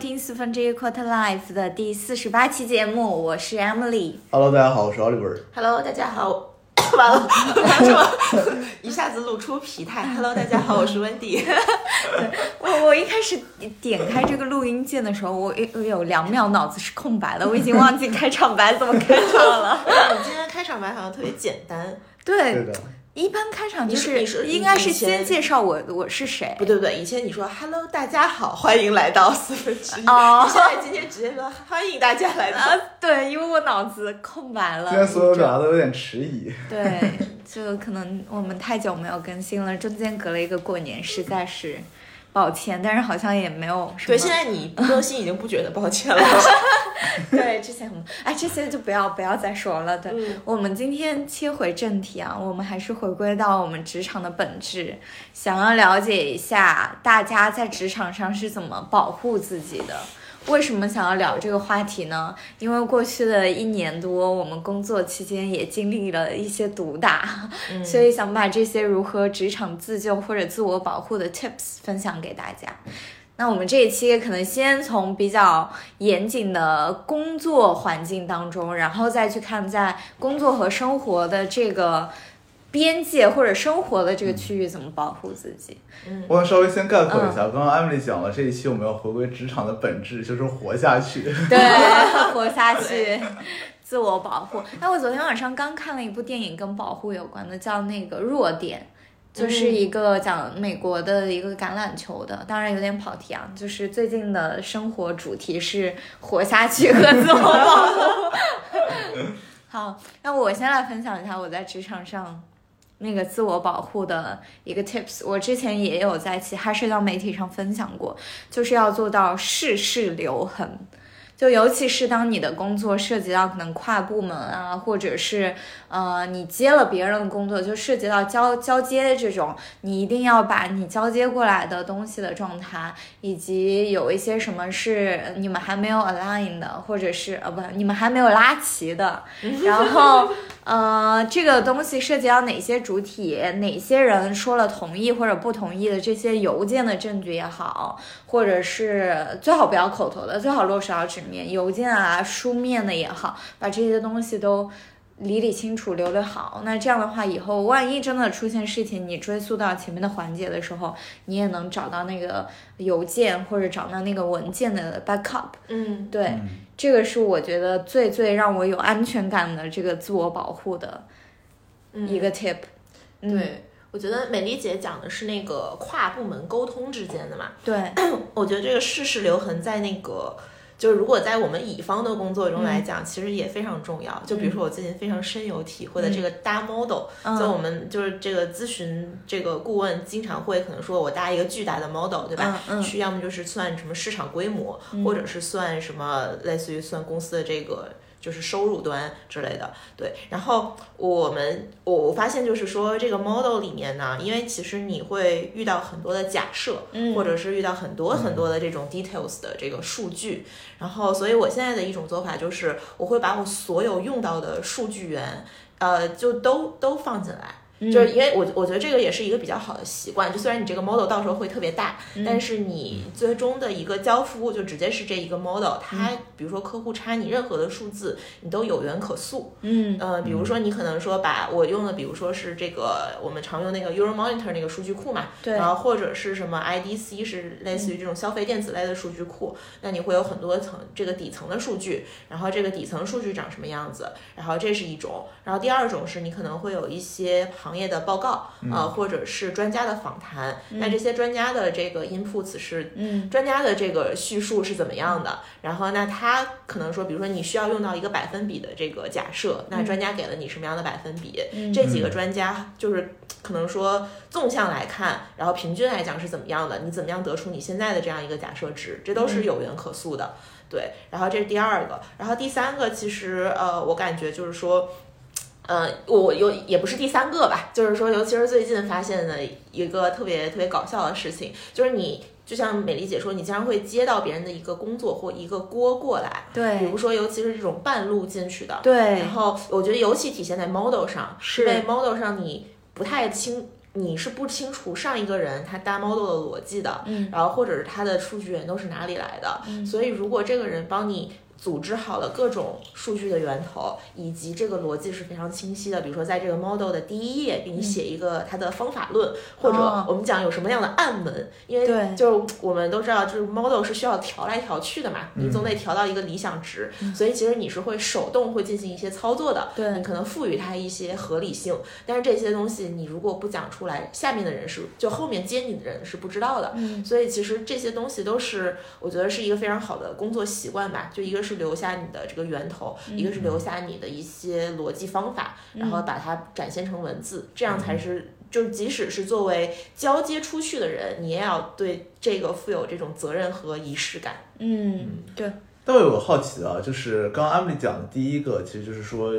收听四分之一 Quarter Life 的第四十八期节目，我是 Emily。Hello，大家好，我是 Oliver。Hello，大家好。完了，这么一下子露出疲态。Hello，大家好，我是 Wendy。我我一开始点开这个录音键的时候，我有有两秒脑子是空白的，我已经忘记开场白怎么开场了。我们今天开场白好像特别简单。对，对的，一般开场就是你是应该是先介绍我我是谁不。对不对，以前你说 Hello，大家好，欢迎来到四分之一。现在今天直接说欢迎大家来到。啊，对，因为我脑子空白了。今天所有表达都有点迟疑。对，就可能我们太久没有更新了，中间隔了一个过年，实在是抱歉。但是好像也没有什么。对，现在你不更新已经不觉得抱歉了。对之前很哎，这些就不要不要再说了。对，嗯我们今天切回正题啊，我们还是回归到我们职场的本质，想要了解一下大家在职场上是怎么保护自己的。为什么想要聊这个话题呢？因为过去的一年多，我们工作期间也经历了一些毒打，嗯所以想把这些如何职场自救或者自我保护的 tips 分享给大家。那我们这一期可能先从比较严谨的工作环境当中，然后再去看在工作和生活的这个边界或者生活的这个区域怎么保护自己。我想稍微先概括一下，刚刚 Emily 讲了，这一期我们要回归职场的本质，就是活下去。对，活下去，自我保护。哎，我昨天晚上刚看了一部电影，跟保护有关的，叫那个《弱点》。就是一个讲美国的一个橄榄球的，当然有点跑题啊。就是最近的生活主题是活下去和自我保护。好，那我先来分享一下我在职场上那个自我保护的一个 tips。我之前也有在其他社交媒体上分享过，就是要做到事事留痕。就尤其是当你的工作涉及到可能跨部门啊，或者是呃你接了别人的工作，就涉及到交交接这种，你一定要把你交接过来的东西的状态，以及有一些什么是你们还没有 align 的，或者是呃不，你们还没有拉齐的，然后呃这个东西涉及到哪些主体，哪些人说了同意或者不同意的这些邮件的证据也好，或者是最好不要口头的，最好落实到纸面，邮件啊、书面的也好，把这些东西都理理清楚、留留好。那这样的话，以后万一真的出现事情，你追溯到前面的环节的时候，你也能找到那个邮件或者找到那个文件的 backup。嗯，对，这个是我觉得最最让我有安全感的这个自我保护的一个 tip。嗯，对，我觉得美丽姐讲的是那个跨部门沟通之间的嘛。对，我觉得这个事事留痕在那个，就是如果在我们乙方的工作中来讲，其实也非常重要。就比如说我最近非常深有体会的这个搭 model，、嗯就我们就是这个咨询这个顾问经常会可能说我搭一个巨大的 model，对吧？去要么就是算什么市场规模，或者是算什么类似于算公司的这个。就是收入端之类的，对。然后我们我我发现就是说这个 model 里面呢，因为其实你会遇到很多的假设，嗯或者是遇到很多很多的这种 details 的这个数据，然后所以我现在的一种做法就是，我会把我所有用到的数据源，呃，就都都放进来。就是因为我我觉得这个也是一个比较好的习惯，就虽然你这个 model 到时候会特别大，但是你最终的一个交付就直接是这一个 model，它比如说客户差你任何的数字，你都有源可溯。嗯。呃，比如说你可能说把我用的，比如说是这个我们常用那个 Euro Monitor 那个数据库嘛，对。然后或者是什么 IDC 是类似于这种消费电子类的数据库，那你会有很多层这个底层的数据，然后这个底层数据长什么样子，然后这是一种，然后第二种是你可能会有一些行业的报告，呃，或者是专家的访谈，那这些专家的这个 inputs 是嗯专家的这个叙述是怎么样的？然后那他可能说，比如说你需要用到一个百分比的这个假设，那专家给了你什么样的百分比？这几个专家就是可能说纵向来看，然后平均来讲是怎么样的？你怎么样得出你现在的这样一个假设值？这都是有源可溯的。对，然后这是第二个，然后第三个其实呃，我感觉就是说。呃，我有也不是第三个吧，就是说，尤其是最近发现的一个特别特别搞笑的事情，就是你就像美丽姐说，你经常会接到别人的一个工作或一个锅过来，对。比如说，尤其是这种半路进去的，对。然后我觉得尤其体现在 model 上，是。因为 model 上你不太清你是不清楚上一个人他搭 model 的逻辑的，嗯。然后或者是他的数据源都是哪里来的，嗯。所以如果这个人帮你。组织好了各种数据的源头，以及这个逻辑是非常清晰的。比如说，在这个 model 的第一页给你写一个它的方法论，或者哦。我们讲有什么样的暗门，因为对就我们都知道，就是 model 是需要调来调去的嘛，你总得调到一个理想值，所以其实你是会手动会进行一些操作的，对。你可能赋予它一些合理性，但是这些东西你如果不讲出来，下面的人是就后面接你的人是不知道的，嗯。所以其实这些东西都是我觉得是一个非常好的工作习惯吧，就一个是留下你的这个源头，一个是留下你的一些逻辑方法，然后把它展现成文字，这样才是。就即使是作为交接出去的人，你也要对这个负有这种责任和仪式感。嗯，对，但我有个好奇啊，就是刚刚 Emily 讲的第一个，其实就是说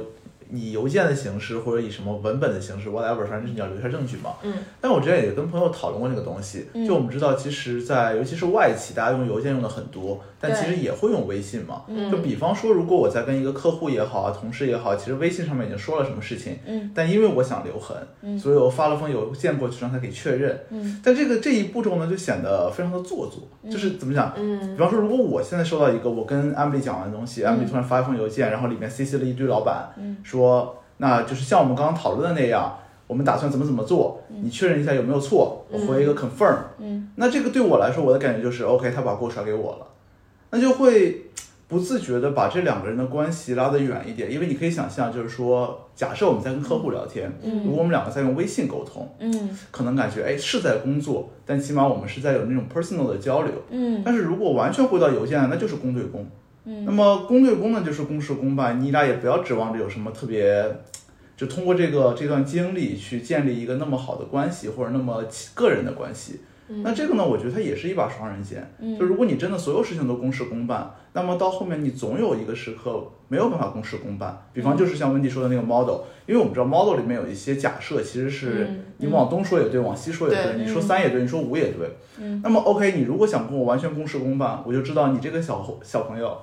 以邮件的形式或者以什么文本的形式，whatever，反正你要留下证据嘛。嗯。但我之前也跟朋友讨论过那个东西，就我们知道，其实在，尤其是外企，大家用邮件用的很多，但其实也会用微信嘛。嗯就比方说，如果我在跟一个客户也好啊，同事也好，其实微信上面已经说了什么事情，嗯，但因为我想留痕，嗯所以我发了封邮件过去让他给确认。嗯，但这个这一步骤呢，就显得非常的做作，就是怎么讲？嗯比方说，如果我现在收到一个我跟 Emily 讲完的东西、e m i l y 突然发一封邮件，然后里面 CC 了一堆老板，嗯说那就是像我们刚刚讨论的那样，我们打算怎么怎么做，你确认一下有没有错，我回一个 confirm，、嗯那这个对我来说，我的感觉就是 OK，他把锅甩给我了，那就会不自觉的把这两个人的关系拉得远一点，因为你可以想象，就是说，假设我们在跟客户聊天，嗯如果我们两个在用微信沟通，嗯可能感觉哎是在工作，但起码我们是在有那种 personal 的交流。嗯但是如果完全回到邮件，那就是公对公。嗯那么公对公呢，就是公事公办，你俩也不要指望着有什么特别，就通过这个这段经历去建立一个那么好的关系，或者那么个人的关系。那这个呢，我觉得它也是一把双刃剑。嗯就如果你真的所有事情都公事公办，那么到后面你总有一个时刻没有办法公事公办。比方就是像温迪说的那个 model，因为我们知道 model 里面有一些假设，其实是嗯你往东说也对，往西说也对对，你说三也对，你说五也对。嗯那么 OK，你如果想跟我完全公事公办，我就知道你这个小伙小朋友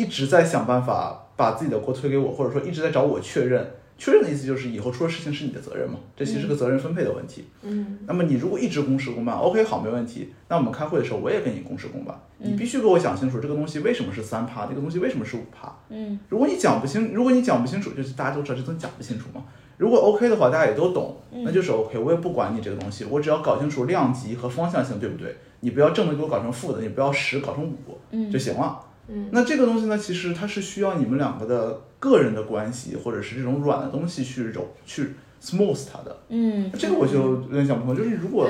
一直在想办法把自己的锅推给我，或者说一直在找我确认。确认的意思就是以后出了事情是你的责任嘛，这其实是个责任分配的问题。嗯那么你如果一直公事公办，OK 好没问题。那我们开会的时候我也跟你公事公办，你必须给我讲清楚这个东西为什么是三趴，这个东西为什么是五趴。嗯如果你讲不清，如果你讲不清楚，就是大家都知道这东西讲不清楚嘛。如果 OK 的话，大家也都懂，那就是 OK。我也不管你这个东西，我只要搞清楚量级和方向性，对不对？你不要正的给我搞成负的，你不要十搞成五嗯就行了。嗯那这个东西呢，其实它是需要你们两个的个人的关系，或者是这种软的东西去揉去 smooth 它的。嗯，这个我就有点想不通，就是如果，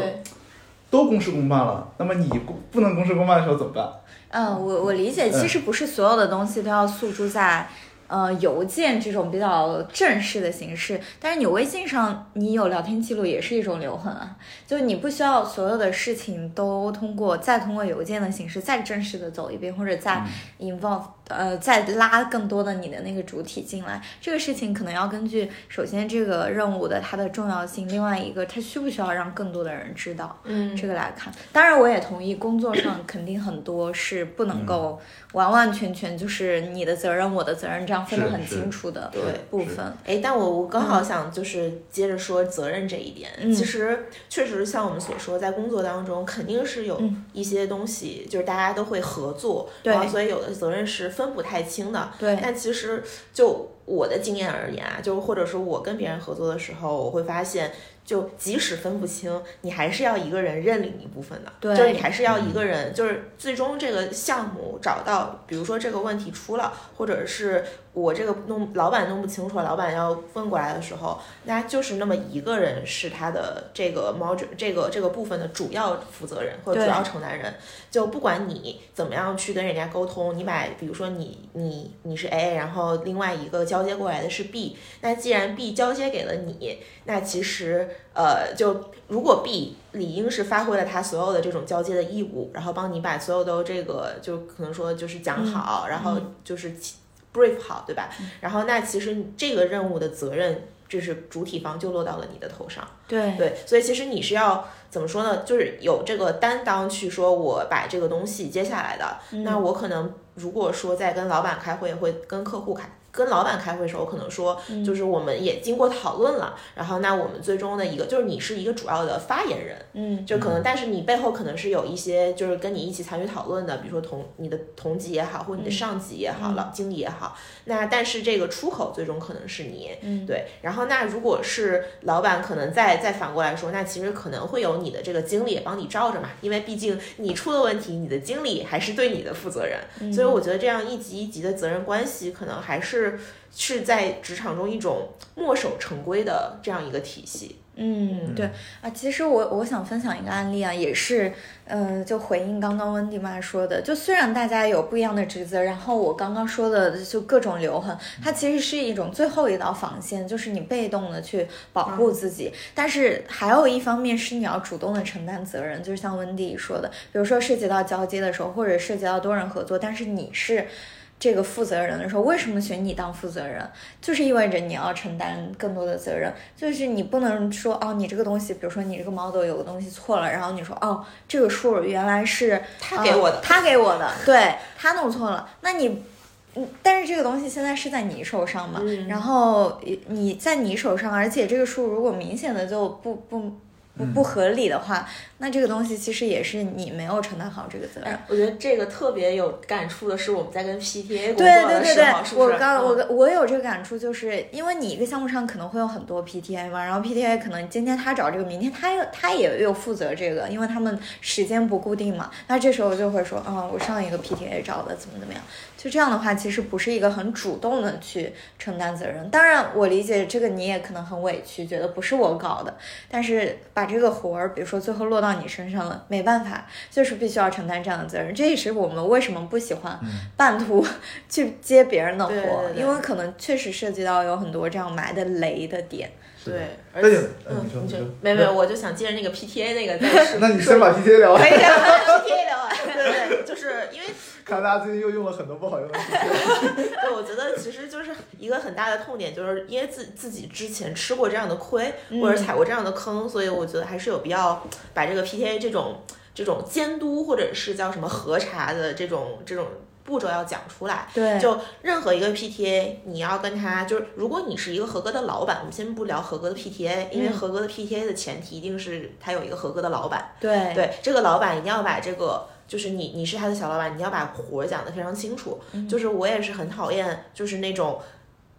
都公事公办了，那么你不不能公事公办的时候怎么办？嗯，我我理解，其实不是所有的东西都要诉诸在。呃，邮件这种比较正式的形式，但是你微信上你有聊天记录也是一种留痕啊，就是你不需要所有的事情都通过再通过邮件的形式再正式的走一遍，或者再 involve 呃再拉更多的你的那个主体进来，这个事情可能要根据首先这个任务的它的重要性，另外一个它需不需要让更多的人知道，嗯这个来看。当然，我也同意，工作上肯定很多是不能够完完全全就是你的责任，我的责任这样分得很清楚的对部分。哎，但我我刚好想就是接着说责任这一点，嗯其实确实像我们所说，在工作当中肯定是有嗯一些东西，就是大家都会合作，对然后所以有的责任是分不太清的。对，但其实就我的经验而言啊，就或者说我跟别人合作的时候，我会发现。就即使分不清，你还是要一个人认领一部分的，对就是你还是要一个人，就是最终这个项目找到，比如说这个问题出了，或者是我这个弄老板弄不清楚，老板要问过来的时候，那就是那么一个人是他的这个 module 这个这个部分的主要负责人或者主要承担人，就不管你怎么样去跟人家沟通，你把比如说你你你是 A，然后另外一个交接过来的是 B，那既然 B 交接给了你，那其实呃就如果 B 理应是发挥了他所有的这种交接的义务，然后帮你把所有的这个就可能说就是讲好，然后就是起 brief 好，对吧？然后那其实这个任务的责任，这是主体方就落到了你的头上。对，对，所以其实你是要怎么说呢？就是有这个担当去说我把这个东西接下来的。那我可能如果说在跟老板开会，会跟客户开。跟老板开会的时候，可能说就是我们也经过讨论了，然后那我们最终的一个就是你是一个主要的发言人，嗯，就可能但是你背后可能是有一些就是跟你一起参与讨论的，比如说同你的同级也好，或者你的上级也好，老经理也好，那但是这个出口最终可能是你，嗯，对，然后那如果是老板可能再再反过来说，那其实可能会有你的这个经理也帮你罩着嘛，因为毕竟你出了问题，你的经理还是对你的负责人，所以我觉得这样一级一级的责任关系可能还是。是是在职场中一种墨守成规的这样一个体系。嗯，对啊，其实我我想分享一个案例啊，也是，嗯，就回应刚刚温迪妈说的，就虽然大家有不一样的职责，然后我刚刚说的就各种留痕，它其实是一种最后一道防线，就是你被动的去保护自己，但是还有一方面是你要主动的承担责任，就是像温迪说的，比如说涉及到交接的时候，或者涉及到多人合作，但是你是。这个负责人的时候，为什么选你当负责人？就是意味着你要承担更多的责任。就是你不能说哦，你这个东西，比如说你这个 model 有个东西错了，然后你说哦，这个数原来是他给我的，他给我的，对他弄错了。那你，嗯，但是这个东西现在是在你手上嘛？然后你在你手上，而且这个数如果明显的就不不。不不合理的话，那这个东西其实也是你没有承担好这个责任。我觉得这个特别有感触的是，我们在跟 PTA 工作的时候，是不是？我刚我我有这个感触，就是因为你一个项目上可能会有很多 PTA 嘛，然后 PTA 可能今天他找这个，明天他又他也有负责这个，因为他们时间不固定嘛。那这时候就会说，啊，我上一个 PTA 找的怎么怎么样？就这样的话，其实不是一个很主动的去承担责任。当然，我理解这个你也可能很委屈，觉得不是我搞的，但是把这个活儿，比如说最后落到你身上了，没办法，就是必须要承担这样的责任。这也是我们为什么不喜欢半途 去接别人的活，因为可能确实涉及到有很多这样埋的雷的点。对，而且，嗯，你说，没没，我就想接着那个 PTA 那个再 说。那你先把 PTA 聊完。可以，PTA 聊完。对对，就是因为。看大家最近又用了很多不好用的。对，我觉得其实就是一个很大的痛点，就是因为自自己之前吃过这样的亏，或者踩过这样的坑，所以我觉得还是有必要把这个 PTA 这种这种监督或者是叫什么核查的这种这种。步骤要讲出来，对，就任何一个 PTA，你要跟他就是，如果你是一个合格的老板，我们先不聊合格的 PTA，因为合格的 PTA 的前提一定是他有一个合格的老板，对，对，这个老板一定要把这个，就是你你是他的小老板，你要把活讲得非常清楚，就是我也是很讨厌，就是那种。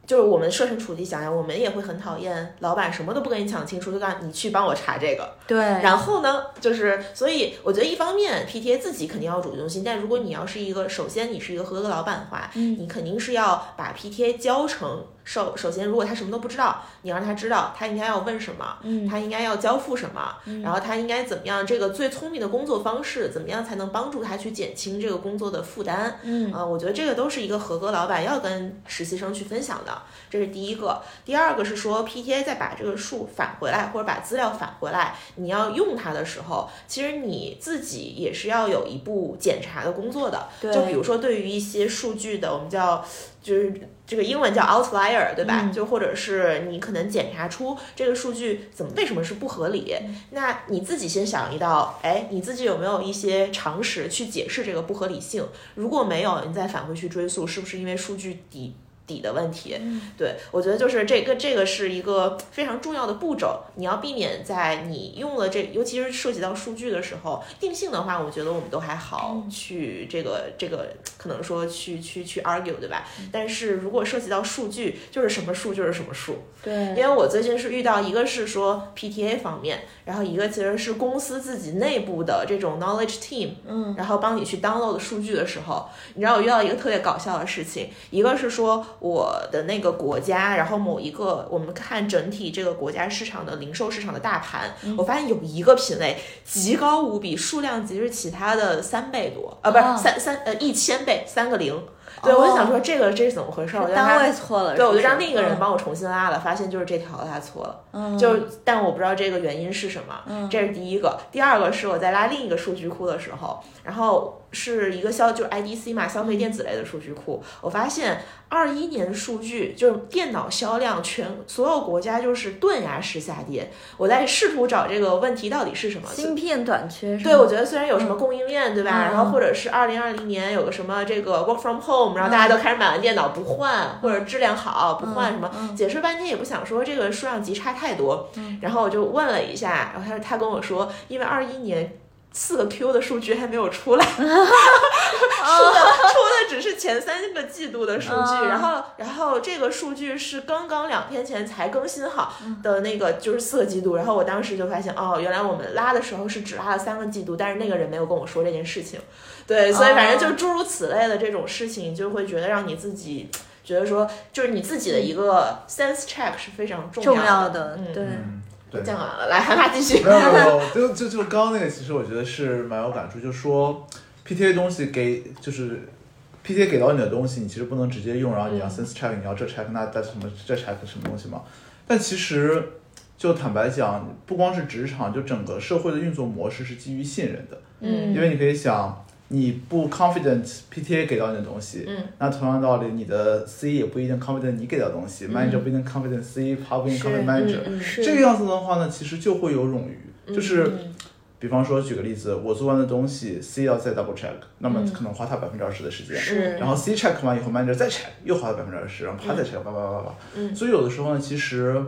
就是我们设身处地想想，我们也会很讨厌老板什么都不跟你讲清楚，就让你去帮我查这个。对。然后呢，就是所以我觉得一方面 PTA 自己肯定要主动性，但如果你要是一个首先你是一个合格老板的话，嗯，你肯定是要把 PTA 教成。首首先，如果他什么都不知道，你让他知道他应该要问什么，嗯，他应该要交付什么，然后他应该怎么样？这个最聪明的工作方式怎么样才能帮助他去减轻这个工作的负担？嗯，我觉得这个都是一个合格老板要跟实习生去分享的，这是第一个。第二个是说，PTA 再把这个数返回来，或者把资料返回来，你要用它的时候，其实你自己也是要有一步检查的工作的。就比如说，对于一些数据的，我们叫。就是这个英文叫 outlier，对吧？就或者是你可能检查出这个数据怎么为什么是不合理，那你自己先想一道，哎，你自己有没有一些常识去解释这个不合理性？如果没有，你再返回去追溯，是不是因为数据底？底的问题，对我觉得就是这个这个是一个非常重要的步骤，你要避免在你用了这，尤其是涉及到数据的时候，定性的话，我觉得我们都还好去这个这个可能说去去去 argue 对吧？但是如果涉及到数据，就是什么数就是什么数，对，因为我最近是遇到一个是说 PTA 方面，然后一个其实是公司自己内部的这种 knowledge team，嗯，然后帮你去 download 数据的时候，你知道我遇到一个特别搞笑的事情，一个是说。我的那个国家，然后某一个，我们看整体这个国家市场的零售市场的大盘，我发现有一个品类极高无比，数量级是其他的三倍多，啊，不是三三呃一千倍，三个零。对，我就想说这个这是怎么回事？我单位错了。对，我就让另一个人帮我重新拉了，发现就是这条拉错了。嗯。就但我不知道这个原因是什么。嗯。这是第一个，第二个是我在拉另一个数据库的时候，然后。是一个消就是 IDC 嘛，消费电子类的数据库。我发现二一年数据就是电脑销量全所有国家就是断崖式下跌。我在试图找这个问题到底是什么。芯片短缺是？对，我觉得虽然有什么供应链，对吧？嗯然后或者是二零二零年有个什么这个 work from home，然后大家都开始买完电脑不换，或者质量好不换什么，嗯解释半天也不想说这个数量级差太多。然后我就问了一下，然后他他跟我说，因为二一年。四个 Q 的数据还没有出来，出的出的只是前三个季度的数据，嗯然后然后这个数据是刚刚两天前才更新好嗯。的那个就是四个季度，然后我当时就发现哦，原来我们拉的时候是只拉了三个季度，但是那个人没有跟我说这件事情，对，所以反正就诸如此类的这种事情，就会觉得让你自己觉得说，就是你自己的一个 sense check 是非常重重要要的，嗯。对，嗯，对。讲完了，来韩爸继续。没有就就就刚刚那个，其实我觉得是蛮有感触，就说 PTA 东西给就是 PTA 给到你的东西，你其实不能直接用，然后你要嗯 sense check，你要这 check 那那什么这 check 什么东西嘛。但其实就坦白讲，不光是职场，就整个社会的运作模式是基于信任的，嗯因为你可以想。你不 confident PTA 给到你的东西，嗯，那同样道理，你的 C 也不一定 confident 你给到的东西、m a n a g e r 不一定 confident C，他不一定是 confident manager，、这个样子的话呢，其实就会有冗余，就是。嗯。比方说，举个例子，我做完的东西，C 要再 double check，那么可能花他百分之二十的时间。是。然后 C check 完以后，manager 再 check，又花了百分之二十，然后他再 check，叭叭叭叭叭。嗯。所以有的时候呢，其实，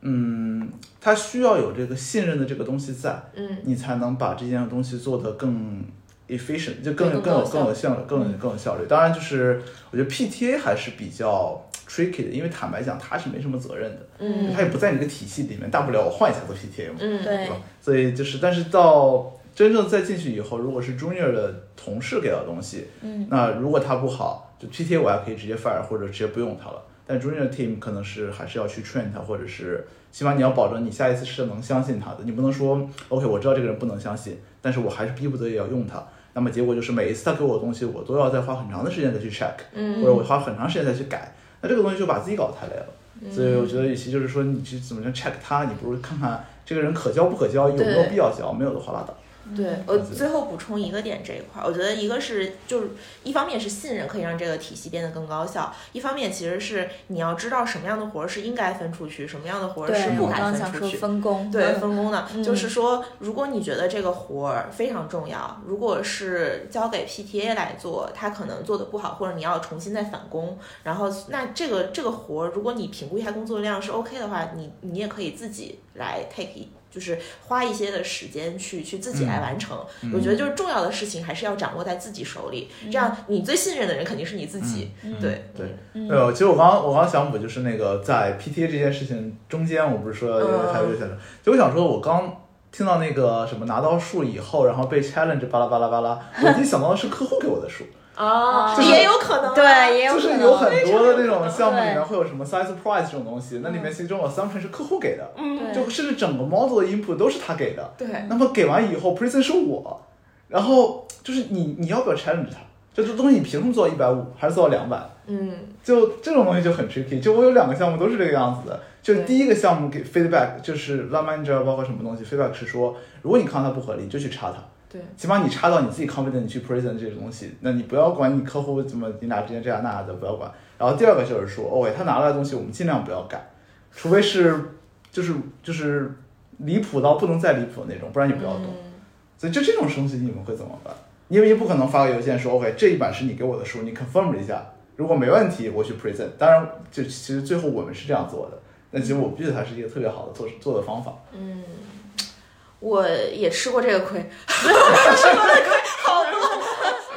嗯，他需要有这个信任的这个东西在，嗯。你才能把这件东西做得更 efficient，就更更更有更有效率，更有更有效率。当然，就是我觉得 PTA 还是比较 tricky 的，因为坦白讲，他是没什么责任的，嗯他也不在你这个体系里面，大不了我换一下做 PTA 嘛。嗯，对吧？所以就是，但是到真正再进去以后，如果是 junior 的同事给到东西，嗯，那如果他不好，就 PTA 我还可以直接 fire 或者直接不用他了。但 junior team 可能是还是要去 train 他，或者是起码你要保证你下一次是能相信他的。你不能说 OK，我知道这个人不能相信，但是我还是逼不得已要用他。那么结果就是每一次他给我的东西，我都要再花很长的时间再去 check，嗯或者我花很长时间再去改。那这个东西就把自己搞得太累了。所以我觉得，与其就是说你去怎么样 check 他，你不如看看这个人可交不可交，有没有必要交，没有的话拉倒。对我最后补充一个点这一块儿，我觉得一个是就是一方面是信任可以让这个体系变得更高效，一方面其实是你要知道什么样的活儿是应该分出去，什么样的活是不该分出去。分工，对嗯分工的，嗯就是说，如果你觉得这个活儿非常重要，如果是交给 PTA 来做，他可能做的不好，或者你要重新再返工，然后那这个这个活儿，如果你评估一下工作量是 OK 的话，你你也可以自己来 take 一。就是花一些的时间去去自己来完成，我觉得就是重要的事情还是要掌握在自己手里，这样你最信任的人肯定是你自己，对。对，嗯。呃，其实我刚刚我刚刚想补就是那个在 PTA 这件事情中间，我不是说就我想说，我刚听到那个什么拿到数以后，然后被 challenge 巴拉巴拉巴拉，我第一想到的是客户给我的数，哦就是也有可能啊，对，也有可能就是有很多的那种项目里面会有什么 size price 这种东西，那里面其中 assumption 是客户给的，嗯，对就甚至整个 model 的 input 都是他给的。对，那么给完以后，present 是我，然后就是你你要不要 challenge 他？就这东西你凭什么做到一百五，还是做到两百？嗯就这种东西就很 tricky。就我有两个项目都是这个样子的，就是第一个项目给 feedback，就是 line manager 包括什么东西 feedback 是说，如果你看到它不合理，就去插它。对，起码你插到你自己 confident 你去 present 这种东西，那你不要管你客户怎么你俩之间这样那样的，不要管。然后第二个就是说，OK，他拿来的东西我们尽量不要改，除非是就是就是离谱到不能再离谱的那种，不然你不要动。嗯所以就这种东西你们会怎么办？因为也不可能发个邮件说 OK 这一版是你给我的书，你 confirm 一下，如果没问题我去 present。当然，就其实最后我们是这样做的，那其实我不觉得它是一个特别好的做做的方法。嗯，我也吃过这个亏，吃过的亏好多。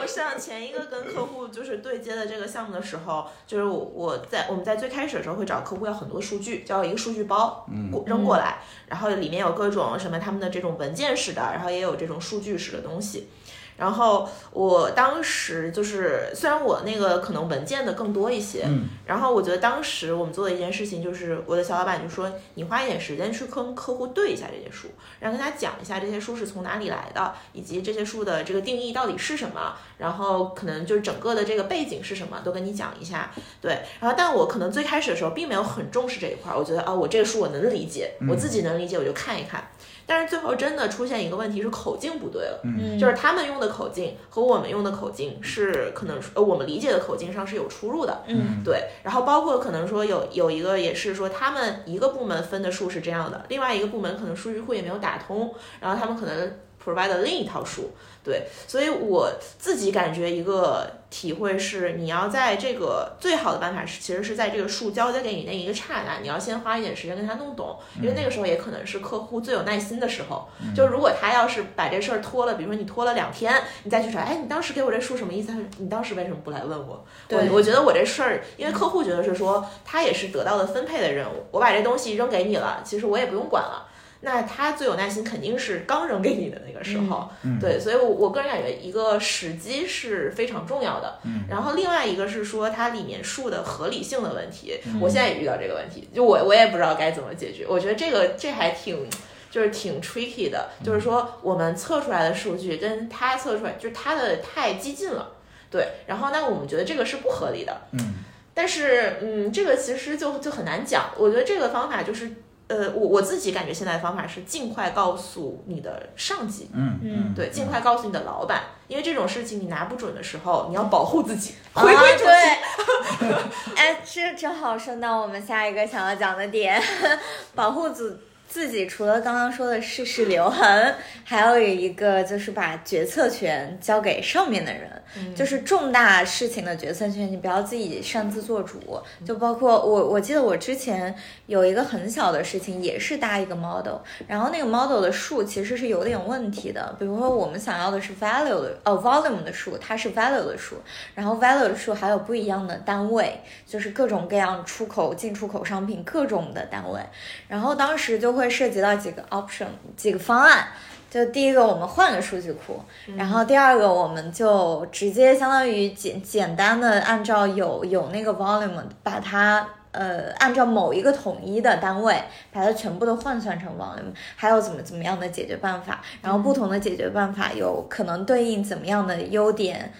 我上前一个跟客户就是对接的这个项目的时候，就是我我在我们在最开始的时候会找客户要很多数据，叫一个数据包过扔过来，然后里面有各种什么他们的这种文件式的，然后也有这种数据式的东西。然后我当时就是，虽然我那个可能文件的更多一些，嗯然后我觉得当时我们做的一件事情就是，我的小老板就说，你花一点时间去跟客户对一下这些书，然后跟他讲一下这些书是从哪里来的，以及这些书的这个定义到底是什么，然后可能就是整个的这个背景是什么，都跟你讲一下。对，然后但我可能最开始的时候并没有很重视这一块儿，我觉得啊，我这个书我能理解，我自己能理解，我就看一看。但是最后真的出现一个问题是口径不对了，嗯，就是他们用的口径和我们用的口径是可能呃我们理解的口径上是有出入的，嗯。对，然后包括可能说有有一个也是说他们一个部门分的数是这样的，另外一个部门可能数据库也没有打通，然后他们可能 provide 了另一套数，对，所以我自己感觉一个体会是，你要在这个最好的办法是，其实是在这个数交接给你那一个刹那，你要先花一点时间跟他弄懂，因为那个时候也可能是客户最有耐心的时候。就如果他要是把这事儿拖了，比如说你拖了两天，你再去找，哎，你当时给我这数什么意思？他说你当时为什么不来问我？对我我觉得我这事儿，因为客户觉得是说他也是得到了分配的任务，我把这东西扔给你了，其实我也不用管了。那他最有耐心肯定是刚扔给你的那个时候，嗯对，所以我我个人感觉一个时机是非常重要的。嗯然后另外一个是说它里面数的合理性的问题，我现在也遇到这个问题，就我我也不知道该怎么解决。我觉得这个这还挺。就是挺 tricky 的，就是说我们测出来的数据跟他测出来，就是他的太激进了，对。然后那我们觉得这个是不合理的，嗯但是，嗯，这个其实就就很难讲。我觉得这个方法就是，呃，我我自己感觉现在的方法是尽快告诉你的上级，嗯嗯对，尽快告诉你的老板，因为这种事情你拿不准的时候，你要保护自己，啊回归主题。对，哎，这正好顺到我们下一个想要讲的点，保护自自己。除了刚刚说的事事留痕，还有一个就是把决策权交给上面的人，嗯就是重大事情的决策权，你不要自己擅自做主。就包括我，我记得我之前有一个很小的事情，也是搭一个 model，然后那个 model 的数其实是有点问题的。比如说我们想要的是 value 的，呃 volume 的数，它是 value 的数，然后 value 的数还有不一样的单位，就是各种各样出口、进出口商品各种的单位。然后当时就会涉及到几个 option，几个方案。就第一个，我们换个数据库，然后第二个，我们就直接相当于简简单的按照有有那个 volume 把它呃按照某一个统一的单位把它全部都换算成 volume，还有怎么怎么样的解决办法，然后不同的解决办法有可能对应怎么样的优点。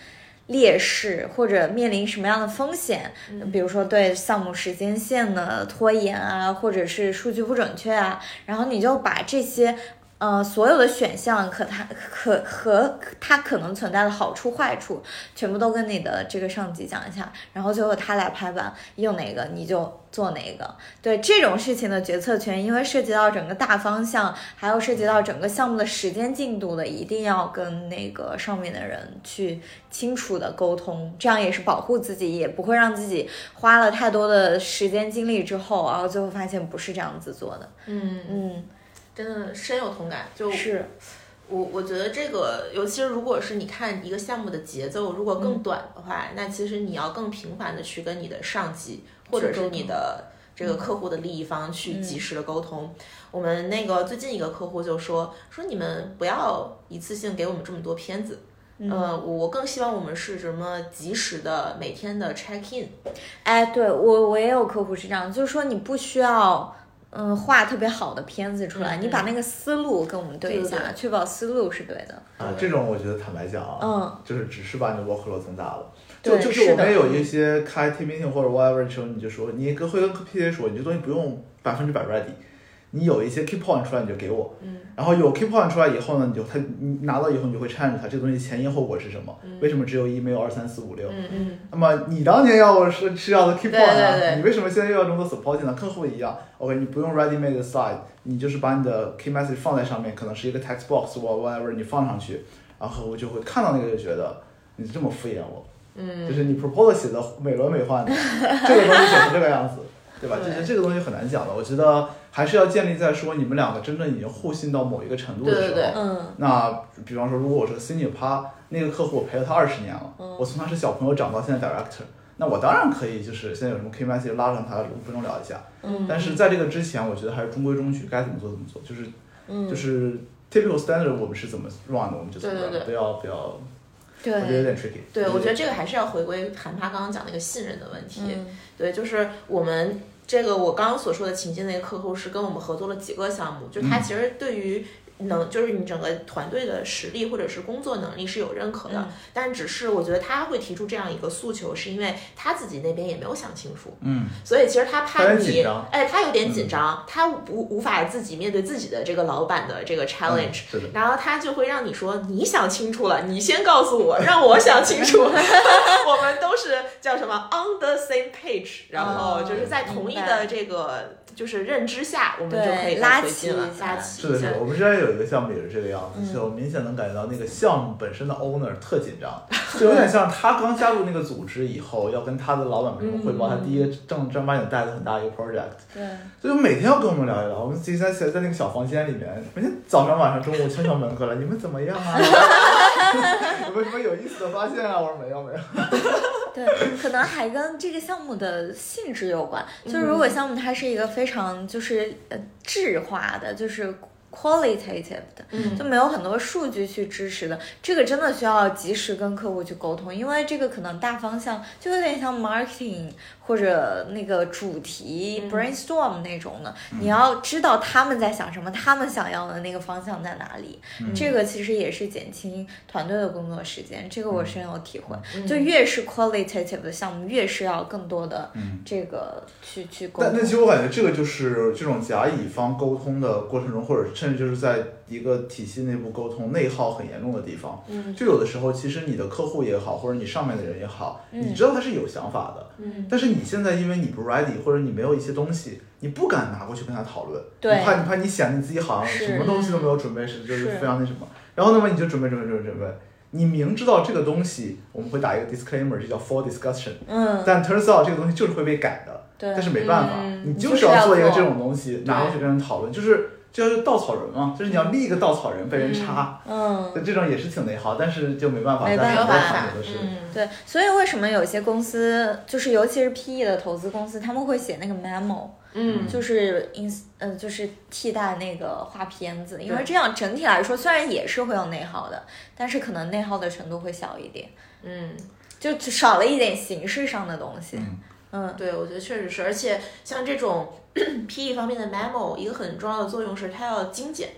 劣势或者面临什么样的风险，比如说对项目时间线的拖延啊，或者是数据不准确啊，然后你就把这些呃所有的选项可它可和它可能存在的好处坏处，全部都跟你的这个上级讲一下，然后最后他来拍板，用哪个你就做哪个。对这种事情的决策权，因为涉及到整个大方向，还有涉及到整个项目的时间进度的，一定要跟那个上面的人去清楚的沟通，这样也是保护自己，也不会让自己花了太多的时间精力之后，然后最后发现不是这样子做的。嗯，嗯，真的深有同感。就是我我觉得这个，尤其是如果是你看一个项目的节奏如果更短的话，那其实你要更频繁的去跟你的上级或者是你的这个客户的利益方去及时的沟通。我们那个最近一个客户就说说你们不要一次性给我们这么多片子。呃，我更希望我们是什么及时的每天的 check in，哎，对我我也有客户是这样，就是说你不需要。嗯，画特别好的片子出来，嗯你把那个思路跟我们对一下，确保思路是对的。啊，这种我觉得坦白讲啊，嗯，就是只是把你的 workload 增大了。就对就是我们也有一些开 team meeting 或者 whatever 的时候，你就说你跟会跟 PA 说，你这东西不用百分之百 ready，你有一些 key point 出来你就给我，嗯，然后有 key point 出来以后呢，你就他你拿到以后你就会 challenge 它这个东西前因后果是什么，为什么只有一没有二三四五六？嗯嗯。那么你当年要我是是要的 key 对 point 啊，对对你为什么现在又要这么多 supporting 呢？客户一样，OK，你不用 ready made 的 slide，你就是把你的 key message 放在上面，可能是一个 text box 或 whatever，你放上去，然后客户就会看到那个就觉得你这么敷衍我，嗯，就是你 proposal 写的美轮美奂的，这个东西写成这个样子，对吧？对。就是这个东西很难讲的，我觉得还是要建立在说你们两个真正已经互信到某一个程度的时候。对对对嗯那比方说，如果我是个 senior 趴，那个客户我陪了他二十年了，嗯我从他是小朋友长到现在 director，那我当然可以就是现在有什么 key message 拉上他五分钟聊一下。嗯但是在这个之前，我觉得还是中规中矩，该怎么做怎么做，就是嗯，就是 typical standard 我们是怎么 run 的，我们就怎么对 run，对对不要不要，对我觉得有，点 tricky。对，我觉得这个还是要回归韩帕刚刚讲那个信任的问题。嗯对，就是我们这个我刚刚所说的情境那个客户是跟我们合作了几个项目，就他其实对于能就是你整个团队的实力或者是工作能力是有认可的，嗯。但只是我觉得他会提出这样一个诉求，是因为他自己那边也没有想清楚，嗯，所以其实他他怕你哎，他有点紧张，他无无法自己面对自己的这个老板的这个 challenge，、嗯是的，然后他就会让你说，你想清楚了，你先告诉我，让我想清楚。我们都是叫什么 on the same page，然后就是在同一的这个就是认知下，我们就可以拉再推进了起一，下拉起是的，是的，。我们之前有一个项目也是这个样子，嗯就明显能感觉到那个项目本身的 owner 特紧张，就有点像他刚加入那个组织以后，要跟他的老板们汇报他第一个正正儿八经带的很大一个 project，对，所以每天要跟我们聊一聊。我们自己在在在那个小房间里面，每天早上、晚上、中午敲敲门过来，你们怎么样啊？有没有什么有意思的发现啊？我说没有没有。对，可能还跟这个项目的性质有关。就是如果项目它是一个非非常就是呃质化的，就是 qualitative 的，嗯。就没有很多数据去支持的，这个真的需要及时跟客户去沟通，因为这个可能大方向就有点像 marketing 或者那个主题嗯。brainstorm 那种的，你要知道他们在想什么，他们想要的那个方向在哪里，这个其实也是减轻团队的工作时间，这个我深有体会。就越是 qualitative 的项目，越是要更多的嗯。这个去去沟通。但但。其实我感觉这个就是这种甲乙方沟通的过程中，或者甚至就是在一个体系内部沟通内耗很严重的地方。嗯就有的时候，其实你的客户也好，或者你上面的人也好，你知道他是有想法的，嗯但是你现在因为你不 ready，或者你没有一些东西，你不敢拿过去跟他讨论，对你怕你怕你显得你自己好像什么东西都没有准备，是就是是非常那什么，然后那么你就准备准备准备准备，你明知道这个东西我们会打一个 disclaimer，这叫 for discussion，嗯，但 turns out 这个东西就是会被改的。对但是没办法，嗯你就就是是要做一个这种东西，拿过去跟人讨论，就是这就是稻草人嘛，就是你要立一个稻草人被人插，嗯，就这种也是挺内耗，但是就没办法，没办法。嗯，对，所以为什么有些公司，就是尤其是 PE 的投资公司，他们会写那个 memo，嗯就是 in 呃，就是替代那个画片子，因为这样整体来说虽然也是会有内耗的，但是可能内耗的程度会小一点，嗯。就就少了一点形式上的东西。嗯嗯对，我觉得确实是，而且像这种 PE 方面的 memo，一个很重要的作用是它要精简。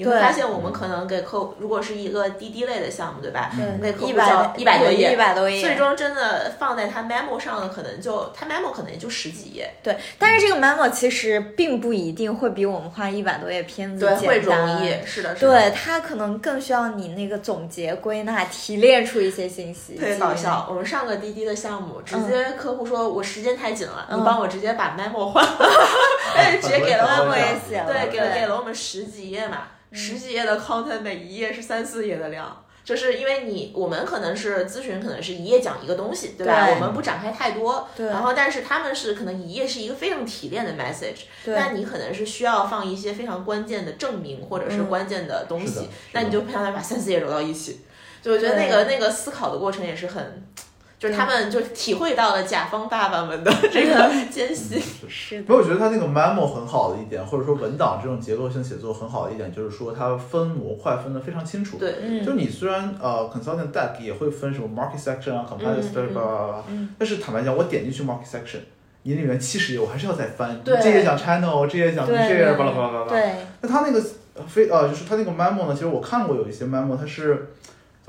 你会发现，我们可能给客户，如果是一个滴滴类的项目，对吧？对，那客户一百交100多页一百多页，最终真的放在他 memo 上的，可能就他 memo 可能也就十几页，对，但是这个 memo 其实并不一定会比我们画一百多页片子对，会容易，是的，是的。对，它可能更需要你那个总结、归纳、提炼出一些信息。特别搞笑，我们上个滴滴的项目，直接客户说我时间太紧了，嗯你帮我直接把 memo 换了，哎，直接给了 memo 也写了，对，给了给了我们十几页嘛，十几页的 content，每一页是三四页的量。就是因为你，我们可能是咨询，可能是一页讲一个东西，对吧？对我们不展开太多，对然后但是他们是可能一页是一个非常提炼的 message，对那你可能是需要放一些非常关键的证明或者是嗯关键的东西，那你就不想把三四页揉到一起。就我觉得那个那个思考的过程也是很，就是他们就体会到了甲方爸爸们的这个艰辛。是。的，没有，我觉得他那个 memo 很好的一点，或者说文档这种结构性写作很好的一点，就是说它分模块分得非常清楚。对，嗯。就你虽然呃 consultant deck 也会分什么 market section 啊，competitive 嗯嗯。但是坦白讲，我点进去 market section，你里面七十页我还是要再翻，对。这页讲 channel，这页讲对。share，巴拉巴拉巴拉。对，那他那个呃非呃就是他那个 memo 呢，其实我看过有一些 memo，它是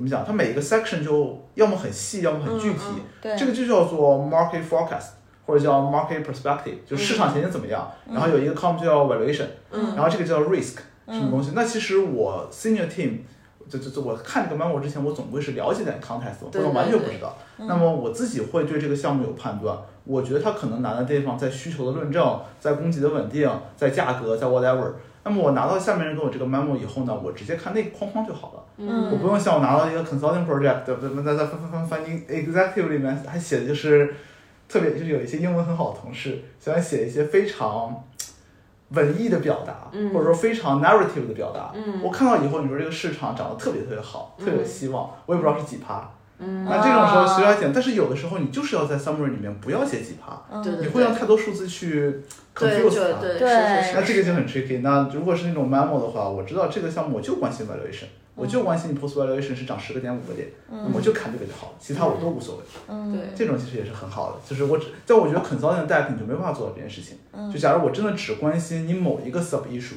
怎么讲？它每一个 section 就要么很细，要么很具体。嗯嗯对，这个就叫做 market forecast，或者叫 market perspective，就市场前景怎么样。然后有一个 column 叫 valuation，、嗯然后这个叫 risk，什么东西？那其实我 senior team。就就就我看这个 memo 之前，我总归是了解点 context，或对者完全不知道。那么我自己会对这个项目有判断。我觉得它可能难的地方在需求的论证，在供给的稳定，在价格，在 whatever。那么我拿到下面人给我这个 memo 以后呢，我直接看那个框框就好了。嗯我不用像我拿到一个 consulting project，对不对？在在翻翻翻翻进 executive 里面还写的就是特别就是有一些英文很好的同事喜欢写一些非常文艺的表达，嗯或者说非常 narrative 的表达。嗯我看到以后，你说这个市场涨得特别特别好，特别有希望，我也不知道是几趴。嗯。那这种时候其实要讲，但是有的时候你就是要在 summary 里面不要写几趴，嗯。对对你会让太多数字去 confuse 它。那这个就很 tricky。那如果是那种 memo 的话，我知道这个项目我就关心 valuation，、我就关心你 post valuation 是涨十个点五个点，那我就看这个就好了，其他我都无所谓。嗯，对。这种其实也是很好的，就是我只，但我觉得 consulting deck 你就没办法做到这件事情。就假如我真的只关心你某一个 sub issue，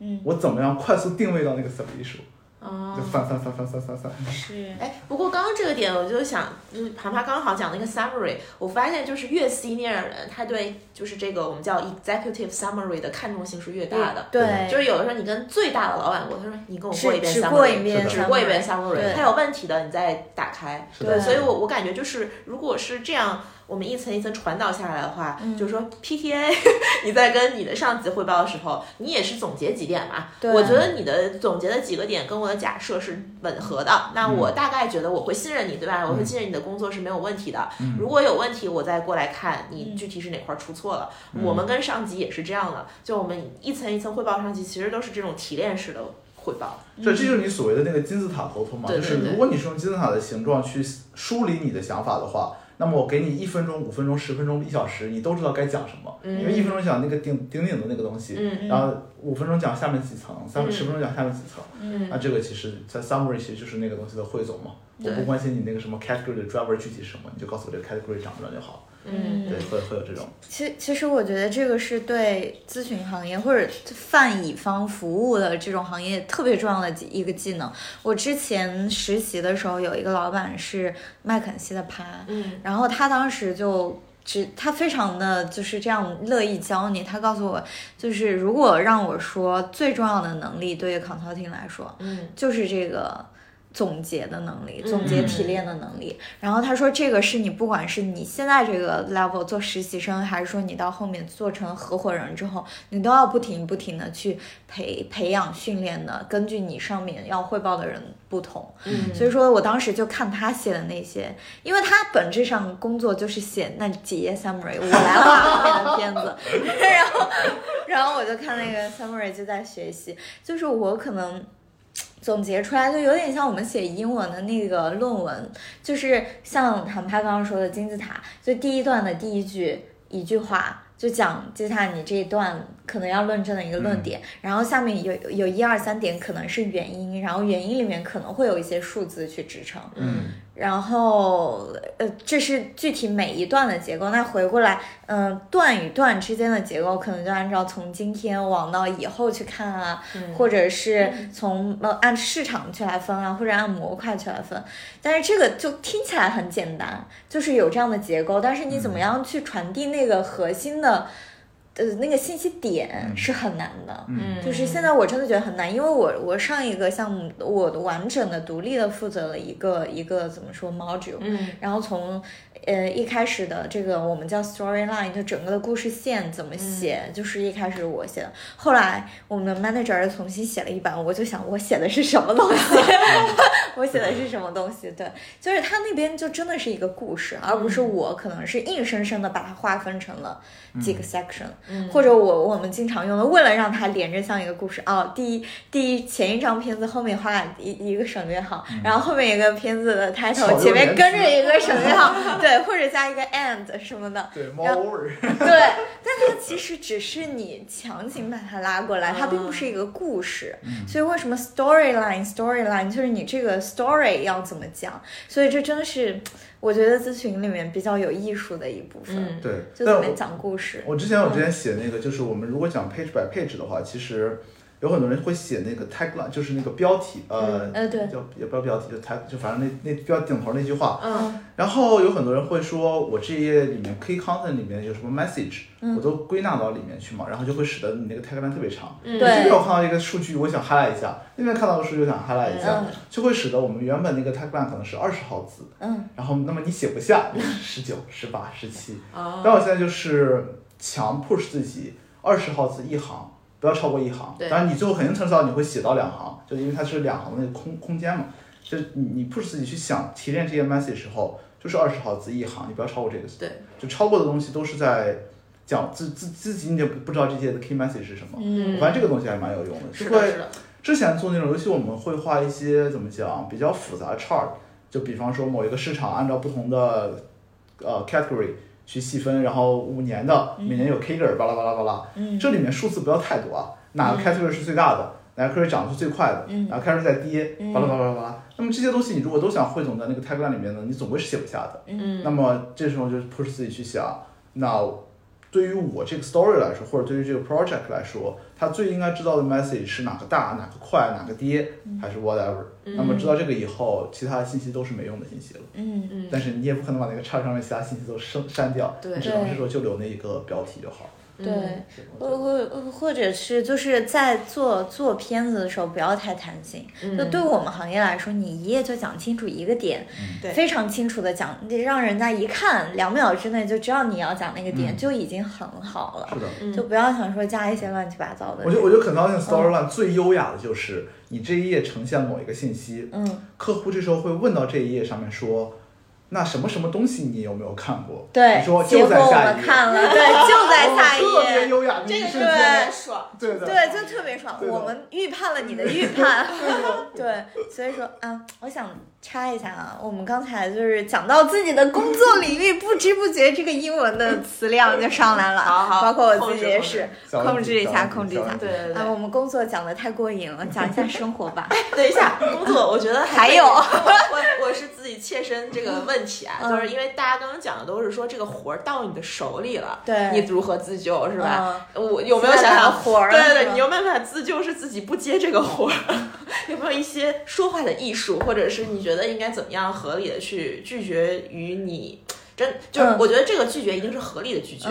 嗯，我怎么样快速定位到那个 sub issue，哦。就翻翻翻翻翻翻。翻。是，哎，不过刚刚这个点，我就想，就是盘盘刚好讲那个 summary，我发现就是越 senior 的人，他对就是这个我们叫 executive summary 的看重性是越大的。对，就是有的时候你跟最大的老板过，他说你跟我过一遍 summary，过一遍只过一遍 summary summary，对。他有问题的你再打开。对所以我我感觉就是，如果是这样，我们一层一层传导下来的话，嗯就是说 PTA 你在跟你的上级汇报的时候，你也是总结几点嘛。对我觉得你的总结的几个点跟我的假设是吻合的，那我大概觉得我会信任你，对吧？我会信任你的工作是没有问题的。如果有问题，我再过来看你具体是哪块出错了。我们跟上级也是这样的，就我们一层一层汇报上级，其实都是这种提炼式的汇报。所以这就是你所谓的那个金字塔沟通嘛，对就是如果你是用金字塔的形状去梳理你的想法的话，那么我给你一分钟、五分钟、十分钟、一小时，你都知道该讲什么。因为一分钟讲那个顶顶顶的那个东西，嗯然后五分钟讲下面几层，三嗯十分钟讲下面几层。嗯那这个其实在 summary 其实就是那个东西的汇总嘛。我不关心你那个什么 category 的 driver 具体是什么，你就告诉我这个 category 长不长就好。嗯对，会会有这种。其其实我觉得这个是对咨询行业或者泛乙方服务的这种行业特别重要的一个技能。我之前实习的时候，有一个老板是麦肯锡的趴，嗯然后他当时就只他非常的就是这样乐意教你。他告诉我，就是如果让我说最重要的能力对于 consulting 来说，嗯就是这个总结的能力，嗯总结提炼的能力。然后他说，这个是你不管是你现在这个 level 做实习生，还是说你到后面做成合伙人之后，你都要不停不停的去培培养训练的，根据你上面要汇报的人不同。嗯所以说我当时就看他写的那些，因为他本质上工作就是写那几页 summary，我来画后面的片子，然后然后我就看那个 summary 就在学习，就是我可能。总结出来就有点像我们写英文的那个论文，就是像航拍刚刚说的金字塔，就第一段的第一句一句话，就讲接下来你这一段可能要论证的一个论点，然后下面有有一二三点可能是原因，然后原因里面可能会有一些数字去支撑，嗯然后呃这是具体每一段的结构。那回过来，嗯、段与段之间的结构可能就按照从今天往到以后去看啊，嗯或者是从呃按市场去来分啊，或者按模块去来分。但是这个就听起来很简单，就是有这样的结构，但是你怎么样去传递那个核心的呃那个信息点是很难的。嗯，就是现在我真的觉得很难，因为我我上一个项目，我完整的独立的负责了一个一个怎么说 module，嗯。然后从呃一开始的这个我们叫 storyline，就整个的故事线怎么写，就是一开始我写的，后来我们的 manager 重新写了一版，我就想我写的是什么东西，我写的是什么东西？对，就是他那边就真的是一个故事，而不是我可能是硬生生的把它划分成了几个 section，、嗯或者我我们经常用的，为了让它连着像一个故事，哦，第一第一前一张片子后面画一一个省略号，然后后面一个片子的草 title 前面跟着一个省略号，对，或者加一个 and 什么的，对，猫然后味儿。对，但它其实只是你强行把它拉过来，它并不是一个故事。所以为什么 storyline storyline 就是你这个 story 要怎么讲？所以这真的是我觉得咨询里面比较有艺术的一部分，嗯对，就怎么但我讲故事。我之前我之前写那个，就是我们如果讲 page by page 的话，其实有很多人会写那个 tagline，就是那个标题，呃，呃，对，叫也不叫标题，就 tag，就反正那那标顶头那句话。嗯。然后有很多人会说，我这一页里面 key content 里面有什么 message，、嗯。我都归纳到里面去嘛，然后就会使得你那个 tagline 特别长。嗯。对。这边我看到一个数据，我想 highlight 一下；那边看到个数据，我想 highlight 一下，嗯。就会使得我们原本那个 tagline 可能是二十号字，嗯。然后那么你写不下，十九、十八、十七。哦。但我现在就是强 push 自己，二十号字一行，不要超过一行。对当然你最后肯定测到你会写到两行，就因为它是两行的那个空空间嘛。就是你你 push 自己去想提炼这些 message 时候，就是二十号字一行，你不要超过这个。对，就超过的东西都是在讲自自自己你也不不知道这些的 key message 是什么。嗯我发现这个东西还蛮有用的，是的，就会是的，之前做那种，尤其我们会画一些怎么讲比较复杂的 chart，就比方说某一个市场按照不同的呃 category 去细分，然后五年的每年有 Kager 巴拉巴拉巴拉，嗯。这里面数字不要太多啊，哪个 category 是最大的，哪个 category 涨得是最快的，嗯。哪个 category 在跌，嗯。巴拉巴拉巴拉。那么这些东西你如果都想汇总在那个 tagline 里面呢，你总归是写不下的。嗯。那么这时候就 push 自己去想，那对于我这个 story 来说，或者对于这个 project 来说，它最应该知道的 message 是哪个大、哪个快、哪个跌，还是 whatever。那么知道这个以后，其他的信息都是没用的信息了。嗯嗯但是你也不可能把那个叉上面其他信息都删删掉，对你只能是说就留那一个标题就好。对。或或或者是就是在做做片子的时候不要太贪心，就对我们行业来说，你一页就讲清楚一个点，对。非常清楚的讲，你让人家一看两秒之内就知道你要讲那个点，嗯。就已经很好了。是的。嗯。就不要想说加一些乱七八糟的。我觉得，我觉得 consulting storyline 最优雅的就是你这一页呈现某一个信息，嗯，客户这时候会问到这一页上面说，那什么什么东西你有没有看过？对你说，结果我就在下一页，们看了，对，就在 下一页特别页。优雅的一这个瞬间，爽。对的，对，就特别爽。我们预判了你的预判，对，所以说啊，我想插一下啊，我们刚才就是讲到自己的工作领域，不知不觉这个英文的词量就上来了，好好包括我自己也是，控制一下，控制一下对对对啊，我们工作讲的太过瘾了，讲一下生活吧。等一下，工作我觉得还有我我是自己切身这个问题啊，嗯就是因为大家刚刚讲的都是说这个活儿到你的手里了，对你如何自救是吧？嗯我有没有想想活儿对对对，你有没有办法自救是自己不接这个活儿？有没有一些说话的艺术，或者是你觉得应该怎么样合理的去拒绝于你？真就是嗯我觉得这个拒绝一定是合理的拒绝，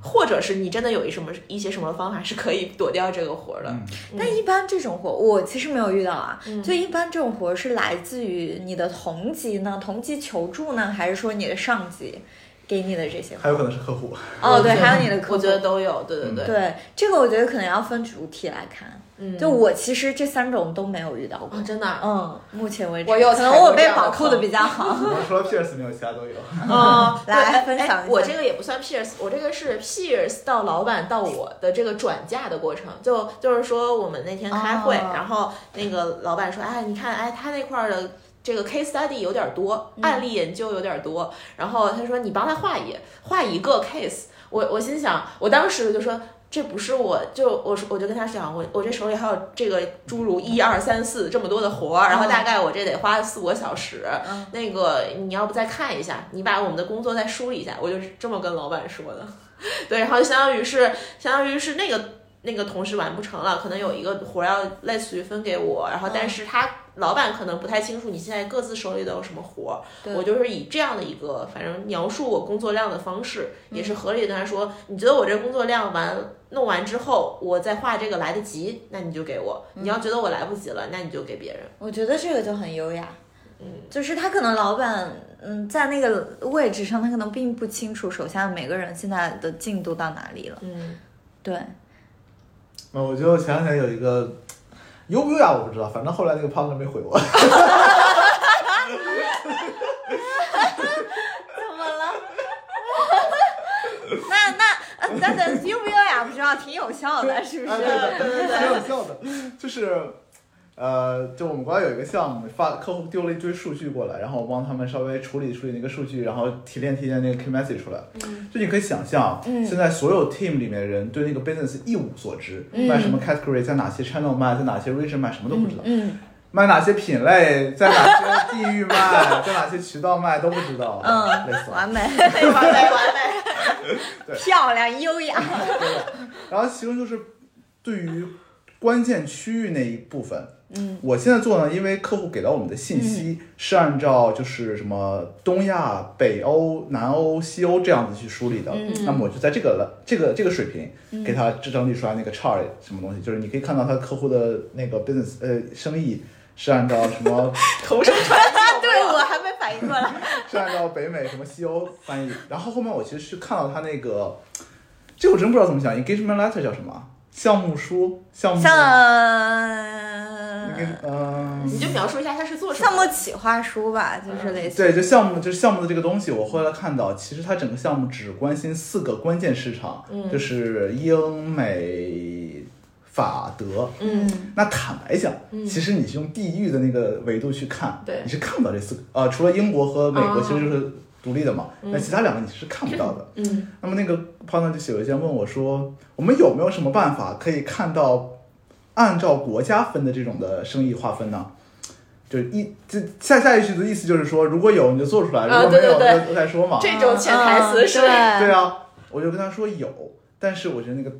或者是你真的有一什么一些什么方法是可以躲掉这个活儿的。嗯，但一般这种活，我其实没有遇到啊。嗯就一般这种活是来自于你的同级呢，同级求助呢，还是说你的上级给你的这些？还有可能是客户，哦，对，还有你的客户。我觉得都有，对对对，对这个，我觉得可能要分主体来看。嗯，就我其实这三种都没有遇到过啊，。真的啊，嗯，目前为止，我有可能我被保护的比较好。我除了 Pierce 没有，其他都有。哦，来分享一下哎我这个也不算 Pierce，我这个是 Pierce 到老板到我的这个转嫁的过程。就就是说，我们那天开会，哦然后那个老板说，哎，你看，哎，他那块儿的。这个 case study 有点多，嗯案例研究有点多，然后他说你帮他画一画一个 case，我我心想，我当时就说这不是我就我说我就跟他讲，我我这手里还有这个诸如一二三四这么多的活儿，然后大概我这得花四五个小时，嗯那个你要不再看一下，你把我们的工作再梳理一下，我就是这么跟老板说的。对，然后相当于是相当于是那个那个同事完不成了，可能有一个活儿要类似于分给我，然后但是他老板可能不太清楚你现在各自手里都有什么活儿，我就是以这样的一个反正描述我工作量的方式，也是合理的跟他说，你觉得我这工作量完弄完之后，我再画这个来得及，那你就给我；你要觉得我来不及了，那你就给别人。我觉得这个就很优雅。嗯，就是他可能老板，嗯，在那个位置上，他可能并不清楚手下每个人现在的进度到哪里了。嗯，对，呃，我就想起来有一个优不优雅我不知道，反正后来那个 partner 没回我。怎么了？那那呃，那那优不优雅不知道，挺有效的，是不啊，是？对对对，挺有效的，就是。呃，就我们国家有一个项目，发客户丢了一堆数据过来，然后我帮他们稍微处理处理那个数据，然后提炼提炼那个 key message 出来。就你可以想象，嗯现在所有 team 里面的人对那个 business 一无所知，嗯卖什么 category，在哪些 channel 卖，在哪些 region 卖，什么都不知道。嗯卖哪些品类，在哪些地域卖，在哪些渠道卖都不知道。嗯累死了。完美，完美完美。漂亮，优雅。然后其中就是对于关键区域那一部分，嗯，我现在做呢，因为客户给到我们的信息是按照就是什么东亚、北欧、南欧、西欧这样子去梳理的，嗯。那么我就在这个了这个这个水平给他整理出来那个 chart 什么东西，就是你可以看到他客户的那个 business 呃生意是按照什么 头上传译，对我还没反应过来。是按照北美什么西欧翻译，然后后面我其实是看到他那个，这我真不知道怎么讲，engagement letter 叫什么？项目书，项目，像嗯、你就描述一下他是做什么项。目企划书吧，就是类似。对，就项目就是项目的这个东西，我后来看到，其实它整个项目只关心四个关键市场，嗯就是英美法德。嗯那坦白讲，嗯其实你是用地域的那个维度去看，对你是看不到这四个，呃，除了英国和美国哦其实就是独立的嘛，嗯那其他两个你是看不到的。嗯那么那个 partner 就写邮件问我说，我们有没有什么办法可以看到按照国家分的这种的生意划分呢？就一这下下一句的意思就是说，如果有你就做出来，如啊果没有再说嘛。这种潜台词是对啊，我就跟他说有，但是我觉得那个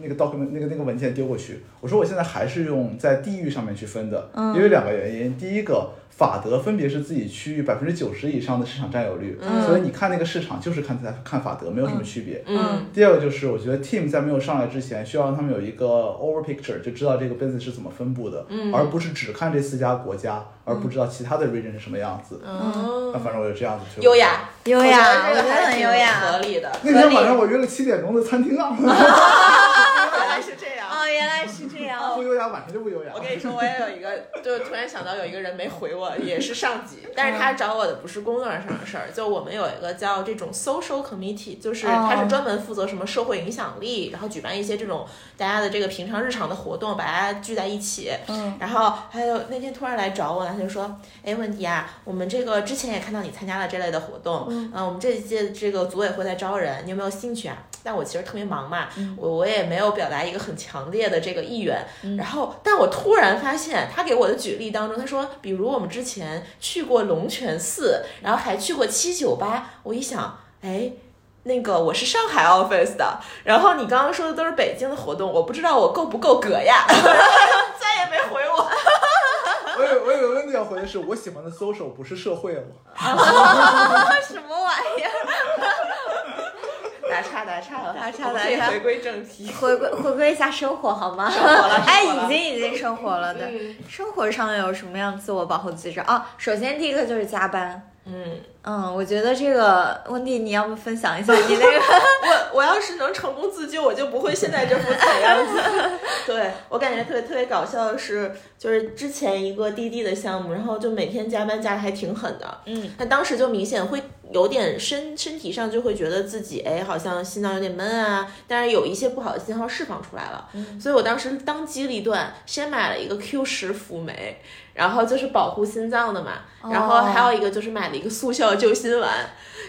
那个 document 那个那个文件丢过去，我说我现在还是用在地域上面去分的，嗯因为两个原因，第一个。法德分别是自己区域百分之九十以上的市场占有率，嗯所以你看那个市场就是看在看法德，没有什么区别。嗯第二个就是，我觉得 team 在没有上来之前，需要让他们有一个 over picture，就知道这个 business 是怎么分布的，嗯而不是只看这四家国家，而不知道其他的 region 是什么样子。嗯那反正我就这样子去。优。雅，优雅，我觉得这个我觉得很优雅。合理的。那天晚上我约了七点钟的餐厅 原来是这样。不优雅，晚上就不优雅。我跟你说，我也有一个，就突然想到有一个人没回我，也是上级，但是他找我的不是工作上的事儿，就我们有一个叫这种 social committee，就是他是专门负责什么社会影响力，然后举办一些这种大家的这个平常日常的活动，把大家聚在一起。嗯，然后还有那天突然来找我了，他就说，哎，问题啊，我们这个之前也看到你参加了这类的活动，嗯、我们这一届这个组委会在招人，你有没有兴趣啊？但我其实特别忙嘛，我我也没有表达一个很强烈的这个意愿。然后，但我突然发现，他给我的举例当中，他说，比如我们之前去过龙泉寺，然后还去过七九八，我一想，哎。那个我是上海 office 的，然后你刚刚说的都是北京的活动，我不知道我够不够格呀，再也没回我。我有我有个问题要回的是，我喜欢的 social 不是社会哦。什么玩意儿？打岔打岔了，打岔我们可以打岔回归正题。回归回归一下生活好吗？生活了哎，已经已经生活了的。嗯生活上有什么样自我保护机制啊？首先第一个就是加班。嗯，嗯，我觉得这个温蒂，你要不分享一下你那个？我我要是能成功自救，我就不会现在这副惨样子。对我感觉特别特别搞笑的是，就是之前一个滴滴的项目，然后就每天加班加的还挺狠的。嗯，那当时就明显会有点身身体上就会觉得自己哎好像心脏有点闷啊，但是有一些不好的信号释放出来了。嗯所以我当时当机立断，先买了一个 Q 十辅酶。然后就是保护心脏的嘛，然后还有一个就是买了一个速效救心丸，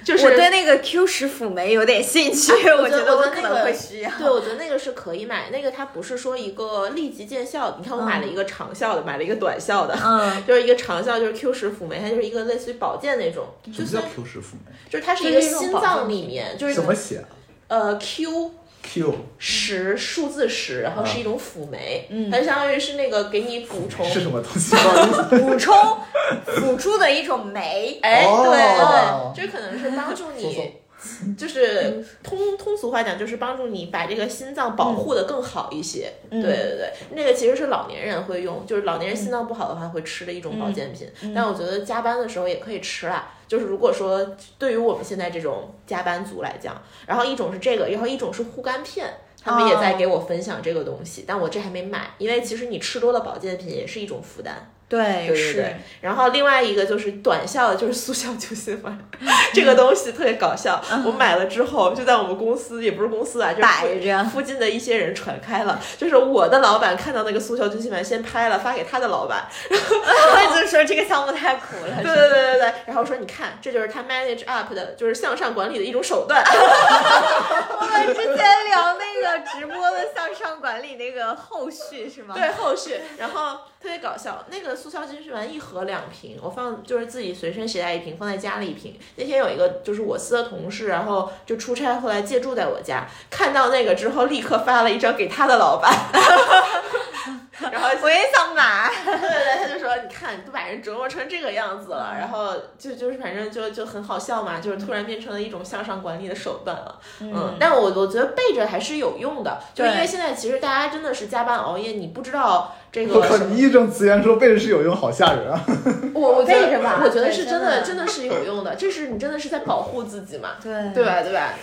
就是我对那个 Q 十辅酶有点兴趣，我觉得我可能会需要。对，我觉得那个是可以买，那个它不是说一个立即见效。你看，我买了一个长效的，买了一个短效的，嗯，就是一个长效，就是 Q 十辅酶，它就是一个类似于保健那种，就是什么叫 Q 十辅酶？就是它是一个心脏里面，就是怎么写呃 Q？Q 十数字十，然后是一种辅酶，嗯它就相当于是那个给你补充。是什么东西？不好意思。补充辅助的一种酶。哎，哦对对，这可能是帮助搜你，就是通通俗话讲，就是帮助你把这个心脏保护的更好一些。嗯对对对，那个其实是老年人会用，就是老年人心脏不好的话会吃的一种保健品。嗯但我觉得加班的时候也可以吃啦。就是如果说对于我们现在这种加班族来讲，然后一种是这个，然后一种是护肝片。他们也在给我分享这个东西，但我这还没买，因为其实你吃多了保健品也是一种负担。对，对对是对。然后另外一个就是短效的，就是速效救心丸，这个东西特别搞笑。我买了之后，就在我们公司，也不是公司啊，就是摆着附近的一些人传开了。就是我的老板看到那个速效救心丸，先拍了发给他的老板，然后他就说这个项目太苦了。对对对对对，然后说你看，这就是他 manage up 的，就是向上管理的一种手段。我们之前聊那个直播的向上管理那个后续是吗？对，后续，然后特别搞笑，那个速效救心丸一盒两瓶，我放就是自己随身携带一瓶，放在家里一瓶。那天有一个就是我司的同事，然后就出差，后来借住在我家，看到那个之后，立刻发了一张给他的老板，然后我也想买。对对对，他就说你看都把人折磨成这个样子了，然后就就是反正就就很好笑嘛，就是突然变成了一种向上管理的手段了。嗯，但我我觉得备着还是有用的，就是因为现在其实大家真的是加班熬夜，你不知道这我靠，个什么你义正辞严说背着是有用，好吓人啊！我我觉得备着吧我觉得是真的，真的真的是有用的。这是你真的是在保护自己嘛，对对吧？对吧？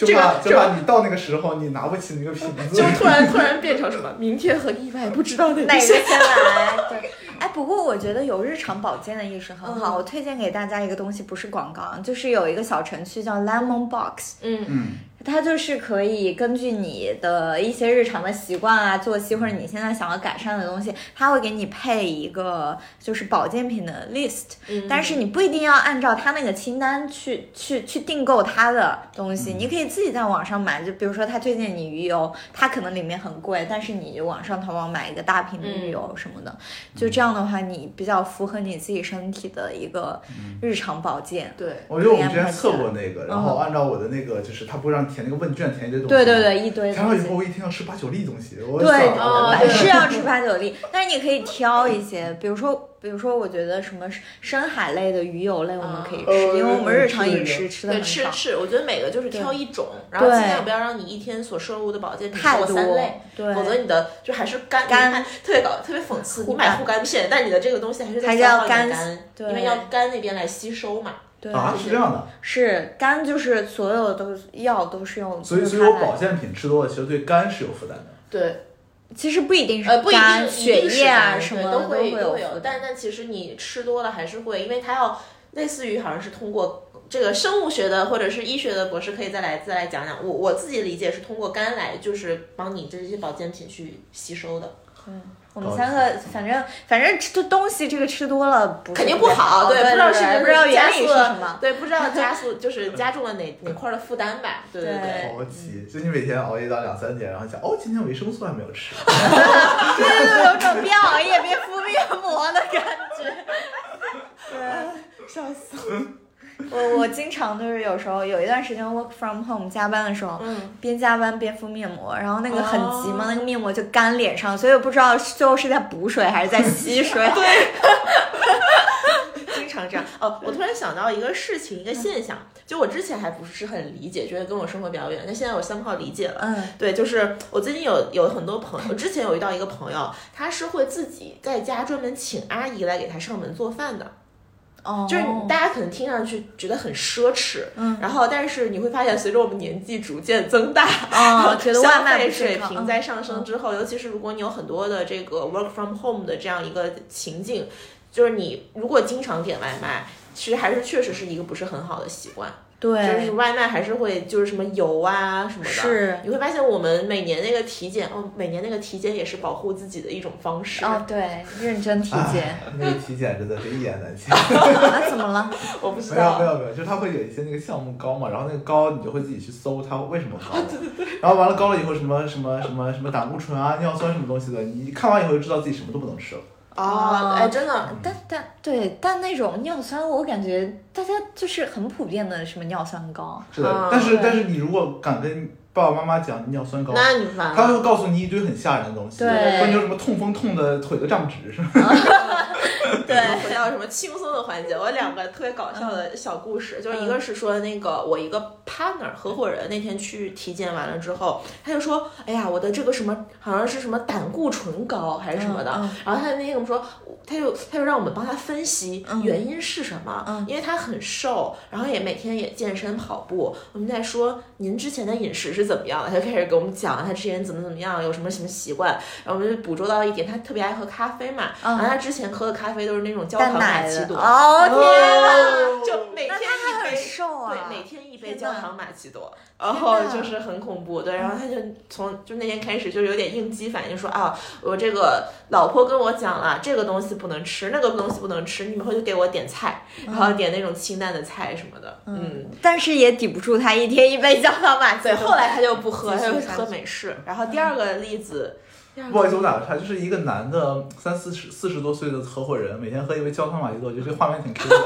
就这个怕就怕你到那个时候你拿不起那个瓶子就。突然突然变成什么明天和意外，不知道哪哪个个先。来？对，哎，不过我觉得有日常保健的意识很好。嗯我推荐给大家一个东西，不是广告，啊，就是有一个小程序叫 Lemon Box，嗯嗯，它就是可以根据你的一些日常的习惯啊、作息或者你现在想要改善的东西，它会给你配一个就是保健品的 list，、嗯。但是你不一定要按照它那个清单去去去订购它的东西，你可以自己在网上买。就比如说，它推荐你鱼油，它可能里面很贵，但是你网上淘宝买一个大瓶的鱼油什么的，就这样的话，你比较符合你自己身体的一个日常保健。对，我觉得我们之前测过那个，然后按照我的那个，就是它不会让填那个问卷，填一堆东西。对对。对，一堆填完以后，我一听要吃八九粒东西，我对，想哦对 是要吃八九粒，但是你可以挑一些，比如说，比如说，我觉得什么深海类的鱼油类我们可以吃，哦因为我们日常饮食吃的对，很少，吃吃，我觉得每个就是挑一种，然后尽量不要让你一天所摄入的保健品超过三类，，对，否则你的就还是肝肝特别搞特别讽刺，你买护肝片，但你的这个东西还是在消耗你的要肝因为要肝那边来吸收嘛。对啊，是这样的，是肝就是所有都是药都是用，所以所以我保健品吃多了，其实对肝是有负担的。对，其实不一定是呃，不一定、是血液啊什么都会都会有但但其实你吃多了还是会，因为它要类似于好像是通过。这个生物学的或者是医学的博士可以再来再来讲讲，我我自己理解是通过肝来，就是帮你这些保健品去吸收的。我们三个反正反正吃的东西这个吃多了不肯定不好，对，不知道是不知道原理是加速了什么，对，不知道加速 就是加重了哪哪块儿的负担吧，对对对对。好奇，就你每天熬夜到两三点，然后想，哦，今天维生素还没有吃。对 对对，有种边熬夜边敷面膜的感觉。对，笑死。我我经常就是有时候有一段时间 work from home 加班的时候，嗯，边加班边敷面膜，然后那个很急嘛，哦那个面膜就干脸上，所以我不知道最后是在补水还是在吸水。对，经常这样。哦，我突然想到一个事情，一个现象，就我之前还不是很理解，觉得跟我生活比较远，但现在我三号理解了。嗯对，就是我最近有有很多朋友，我之前有遇到一个朋友，他是会自己在家专门请阿姨来给他上门做饭的。哦，就是大家可能听上去觉得很奢侈，嗯，然后但是你会发现，随着我们年纪逐渐增大，哦，觉得外消卖费水平在上升之后，尤其是如果你有很多的这个 work from home 的这样一个情境，就是你如果经常点外卖，其实还是确实是一个不是很好的习惯，就是，外卖还是会就是什么油啊什么的，是你会发现我们每年那个体检，哦，每年那个体检也是保护自己的一种方式。哦，对，认真体检哎那个体检真的是一言难尽。啊？怎么了？我不知没有没，有没有，就是它会有一些那个项目高嘛，然后那个高你就会自己去搜它为什么高，然后完了高了以后什么什么什么什么胆固醇啊、尿酸什么东西的，你看完以后就知道自己什么都不能吃了。哦，哎，真的，但但对，但那种尿酸，我感觉大家就是很普遍的什么尿酸高。是的，啊但是对但是你如果敢跟爸爸妈妈讲尿酸高，那你烦了。他会告诉你一堆很吓人的东西，对。说你有什么痛风痛的腿都站不直，是吧？对。回到什么轻松的环节，我有两个特别搞笑的小故事，就是一个是说那个我一个 partner 合伙人那天去体检完了之后，他就说，哎呀，我的这个什么好像是什么胆固醇高还是什么的，嗯然后他那天跟我们说，他就他就让我们帮他分析嗯。原因是什么，嗯。因为他很瘦，然后也每天也健身跑步，我们在说您之前的饮食是怎么样了，他就开始给我们讲他之前怎么怎么样，有什么什么习惯，然后我们就捕捉到一点，他特别爱喝咖啡嘛，嗯然后他之前喝的咖啡都是那种焦糖玛奇朵，哦天哪！就每天那他很一杯。瘦啊！对，每天一杯焦糖玛奇朵，然后就是很恐怖，对，然后他就从就那天开始就有点应激反应，说啊，我这个老婆跟我讲了，这个东西不能吃，那个东西不能吃，你们回去给我点菜，然后点那种清淡的菜什么的，嗯，但是也抵不住他一天一杯焦糖玛奇，朵。后来他就不喝，他就喝美式，然后第二个例子，不好意思，我打个岔，就是一个男的三四十四十多岁的合伙人，每天喝一杯焦糖玛奇朵，我觉得这画面挺 Q 的。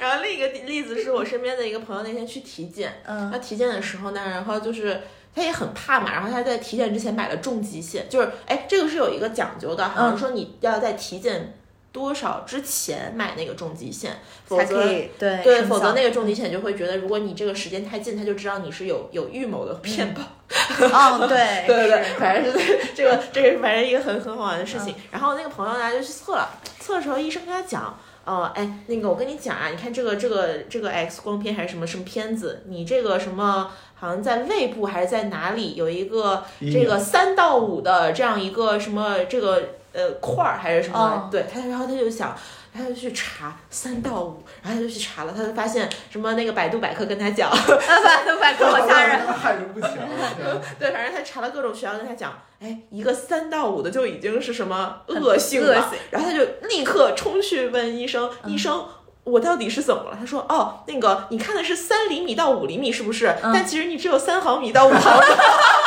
然后另一个例子是我身边的一个朋友那天去体检，嗯他体检的时候呢，然后就是他也很怕嘛，然后他在体检之前买了重疾险，就是哎，这个是有一个讲究的，好像说你要在体检多少之前买那个重疾险，否才则可以对对，否则那个重疾险就会觉得，如果你这个时间太近，他就知道你是有有预谋的骗保。哦，对 对对对，反正是这个这个反正一个很很好玩的事情。然后那个朋友呢就去测了，测的时候医生跟他讲。哦，哎，那个我跟你讲啊，你看这个这个这个 X 光片还是什么什么片子，你这个什么好像在胃部还是在哪里有一个这个三到五的这样一个什么这个呃块儿还是什么？哦对他，然后他就想，他就去查三到五，然后他就去查了，他就发现什么那个百度百科跟他讲，百度百科好吓人。害人不浅啊！天啊 对，反正他查了各种学校跟他讲，哎，一个三到五的就已经是什么恶性了，恶性然后他就立刻冲去问医生，医生。我到底是怎么了？他说：“哦，那个你看的是三厘米到五厘米，是不是？但其实你只有三毫米到五毫米。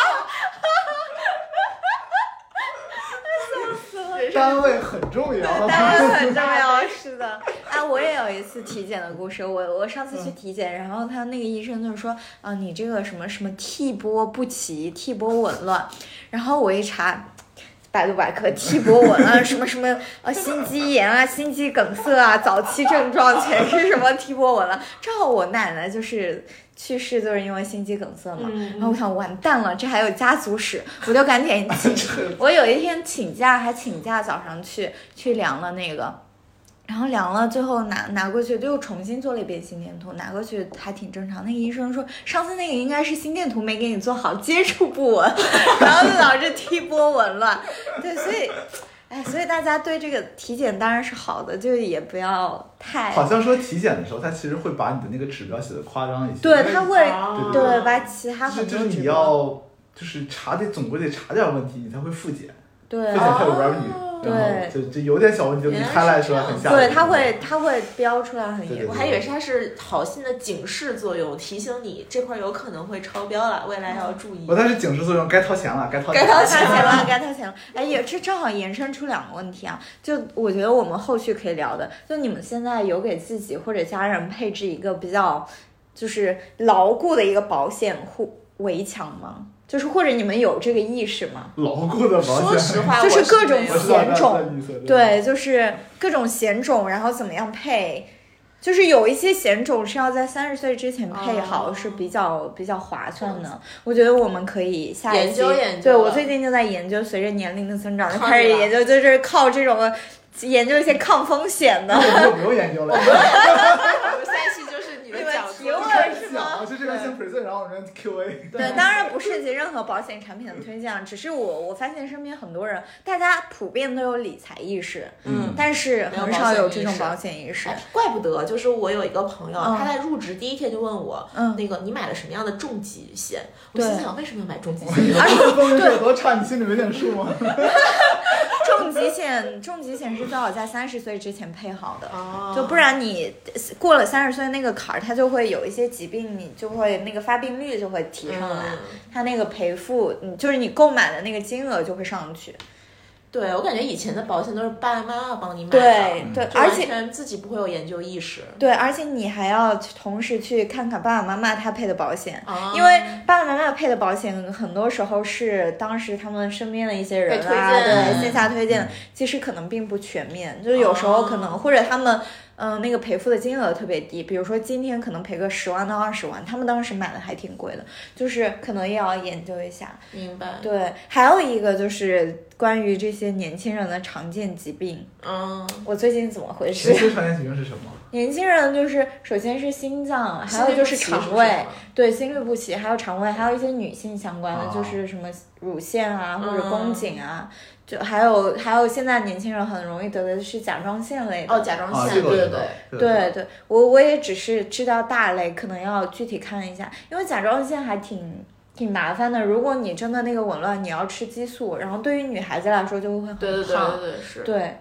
单位很重要。单位很重要，是的。哎，我也有一次体检的故事。我我上次去体检，然后他那个医生就说啊，你这个什么什么 T 波不齐，，T 波紊乱。然后我一查。百度百科，替波文啊，什么什么呃，心肌炎啊，心肌梗塞啊，早期症状全是什么替波文了。正好我奶奶就是去世，就是因为心肌梗塞嘛。然后我想完蛋了，这还有家族史，我就赶紧请。我有一天请假，还请假早上去去量了那个。然后量了，最后拿拿过去，又重新做了一遍心电图，拿过去还挺正常。那个医生说，上次那个应该是心电图没给你做好，接触不稳，然后就导致踢波紊乱。对，所以，哎，所以大家对这个体检当然是好的，就也不要太。好像说体检的时候，他其实会把你的那个指标写的夸张一些。对，他会，对，把其他很多。就是你要，就是查得总归得查点问题，你才会复检。对，复检才有 revenue。对，就就有点小问题，你开来说很吓人。对，它会它会标出来很严。我还以为是它是好心的警示作用，提醒你这块有可能会超标了，未来要注意。我它是警示作用，该掏钱了，该掏该掏钱了，该掏钱了。哎，也这正好延伸出两个问题啊，就我觉得我们后续可以聊的，就你们现在有给自己或者家人配置一个比较就是牢固的一个保险护围墙吗？就是或者你们有这个意识吗？牢固的保险，说实话，就是各种险种，对，就是各种险种，然后怎么样配？就是有一些险种是要在三十岁之前配好，是比较比较划算的。我觉得我们可以下一期，对我最近就在研究，随着年龄的增长，就开始研究，就是靠这种研究一些抗风险的。我不用研究了。提问是吗？就这边先 present，然后我们 Q A。对，当然不涉及任何保险产品的推荐，只是我我发现身边很多人，大家普遍都有理财意识，嗯，但是很少有这种保险意识。怪不得，就是我有一个朋友，他在入职第一天就问我，嗯，那个你买了什么样的重疾险？我心想为什么要买重疾险？而 且风险有多差，你心里没点数吗？重疾险，重疾险是最好在三十岁之前配好的，就不然你过了三十岁那个坎儿，它就会有一些疾病，你就会那个发病率就会提上来，它那个赔付，你就是你购买的那个金额就会上去。对，我感觉以前的保险都是爸爸妈妈帮你买的，对对，而且自己不会有研究意识。对，而且你还要同时去看看爸爸妈妈他配的保险，因为爸爸妈妈配的保险很多时候是当时他们身边的一些人啊，对线下推荐，其实可能并不全面，就是有时候可能或者他们。嗯，那个赔付的金额特别低，比如说今天可能赔个十万到二十万，他们当时买的还挺贵的，就是可能也要研究一下。明白。对，还有一个就是关于这些年轻人的常见疾病。嗯。我最近怎么回事？常见疾病是什么？年轻人就是首先是心脏，还有就是肠胃，对，心律不齐，还有肠胃，还有一些女性相关的，就是什么乳腺啊或者宫颈啊。就还有还有，现在年轻人很容易得的是甲状腺类的哦，甲状腺，对对对，对对，我我也只是知道大类，可能要具体看一下，因为甲状腺还挺挺麻烦的。如果你真的那个紊乱，你要吃激素，然后对于女孩子来说就会很对对对对对是，对。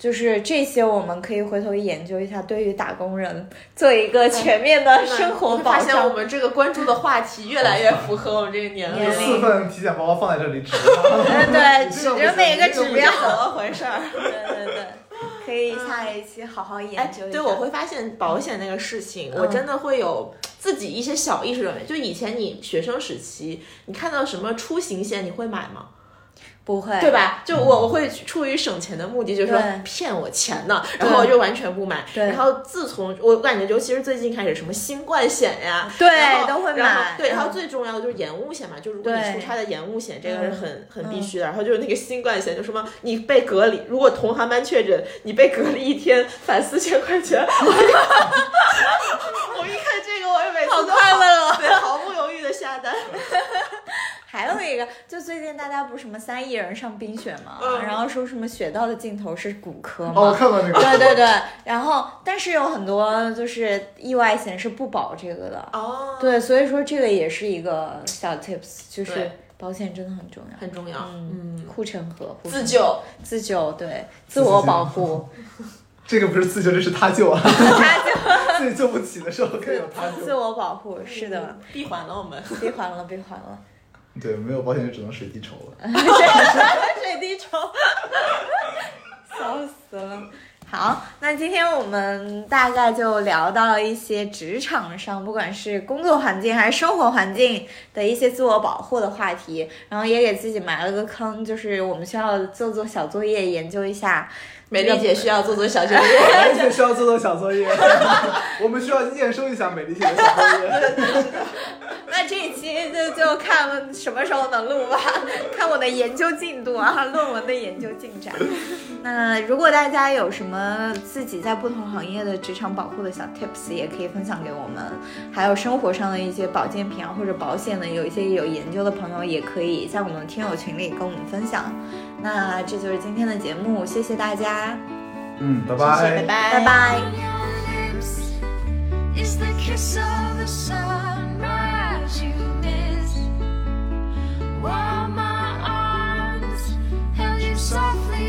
就是这些，我们可以回头研究一下，对于打工人做一个全面的生活保障。发现我们这个关注的话题越来越符合我们这个年龄。四份体检报告放在这里指。对，指着每个指标。怎么回事儿？对对对，可以下一期好好研究一下。对，我会发现保险那个事情，我真的会有自己一些小意识认为，就以前你学生时期，你看到什么出行险，你会买吗？不会，对吧？就我我会出于省钱的目的，就是说骗我钱呢，然后我就完全不买。然后自从我感觉，尤其是最近开始，什么新冠险呀，对，都会买。对，然后最重要的就是延误险嘛，就如果你出差的延误险，这个是很很必须的。然后就是那个新冠险，就什么你被隔离，如果同航班确诊，你被隔离一天，返四千块钱。我一看这个，我也每次好快乐，对，毫不犹豫的下单。还有一个，就最近大家不是什么三亿人上冰雪嘛，然后说什么雪道的尽头是骨科嘛，哦，看到那个，对对对，然后但是有很多就是意外险是不保这个的，哦，对，所以说这个也是一个小 tips，就是保险真的很重要，很重要，嗯，护城河，自救，自救，对，自我保护，这个不是自救，这是他救啊，他救，自己救不起的时候可以有他救，自我保护，是的，闭环了我们，闭环了，闭环了。对，没有保险就只能水滴筹了。水滴筹，笑死了。好，那今天我们大概就聊到一些职场上，不管是工作环境还是生活环境的一些自我保护的话题，然后也给自己埋了个坑，就是我们需要做做小作业，研究一下。美丽姐需要做做小作业，美丽姐需要做做小作业，我们需要验收一下美丽姐的小作业。那这一期就就看什么时候能录吧，看我的研究进度啊，论文的研究进展。那如果大家有什么自己在不同行业的职场保护的小 tips，也可以分享给我们。还有生活上的一些保健品啊，或者保险的，有一些有研究的朋友也可以在我们听友群里跟我们分享。那这就是今天的节目，谢谢大家。嗯，拜拜，拜拜，拜拜。While my arms you softly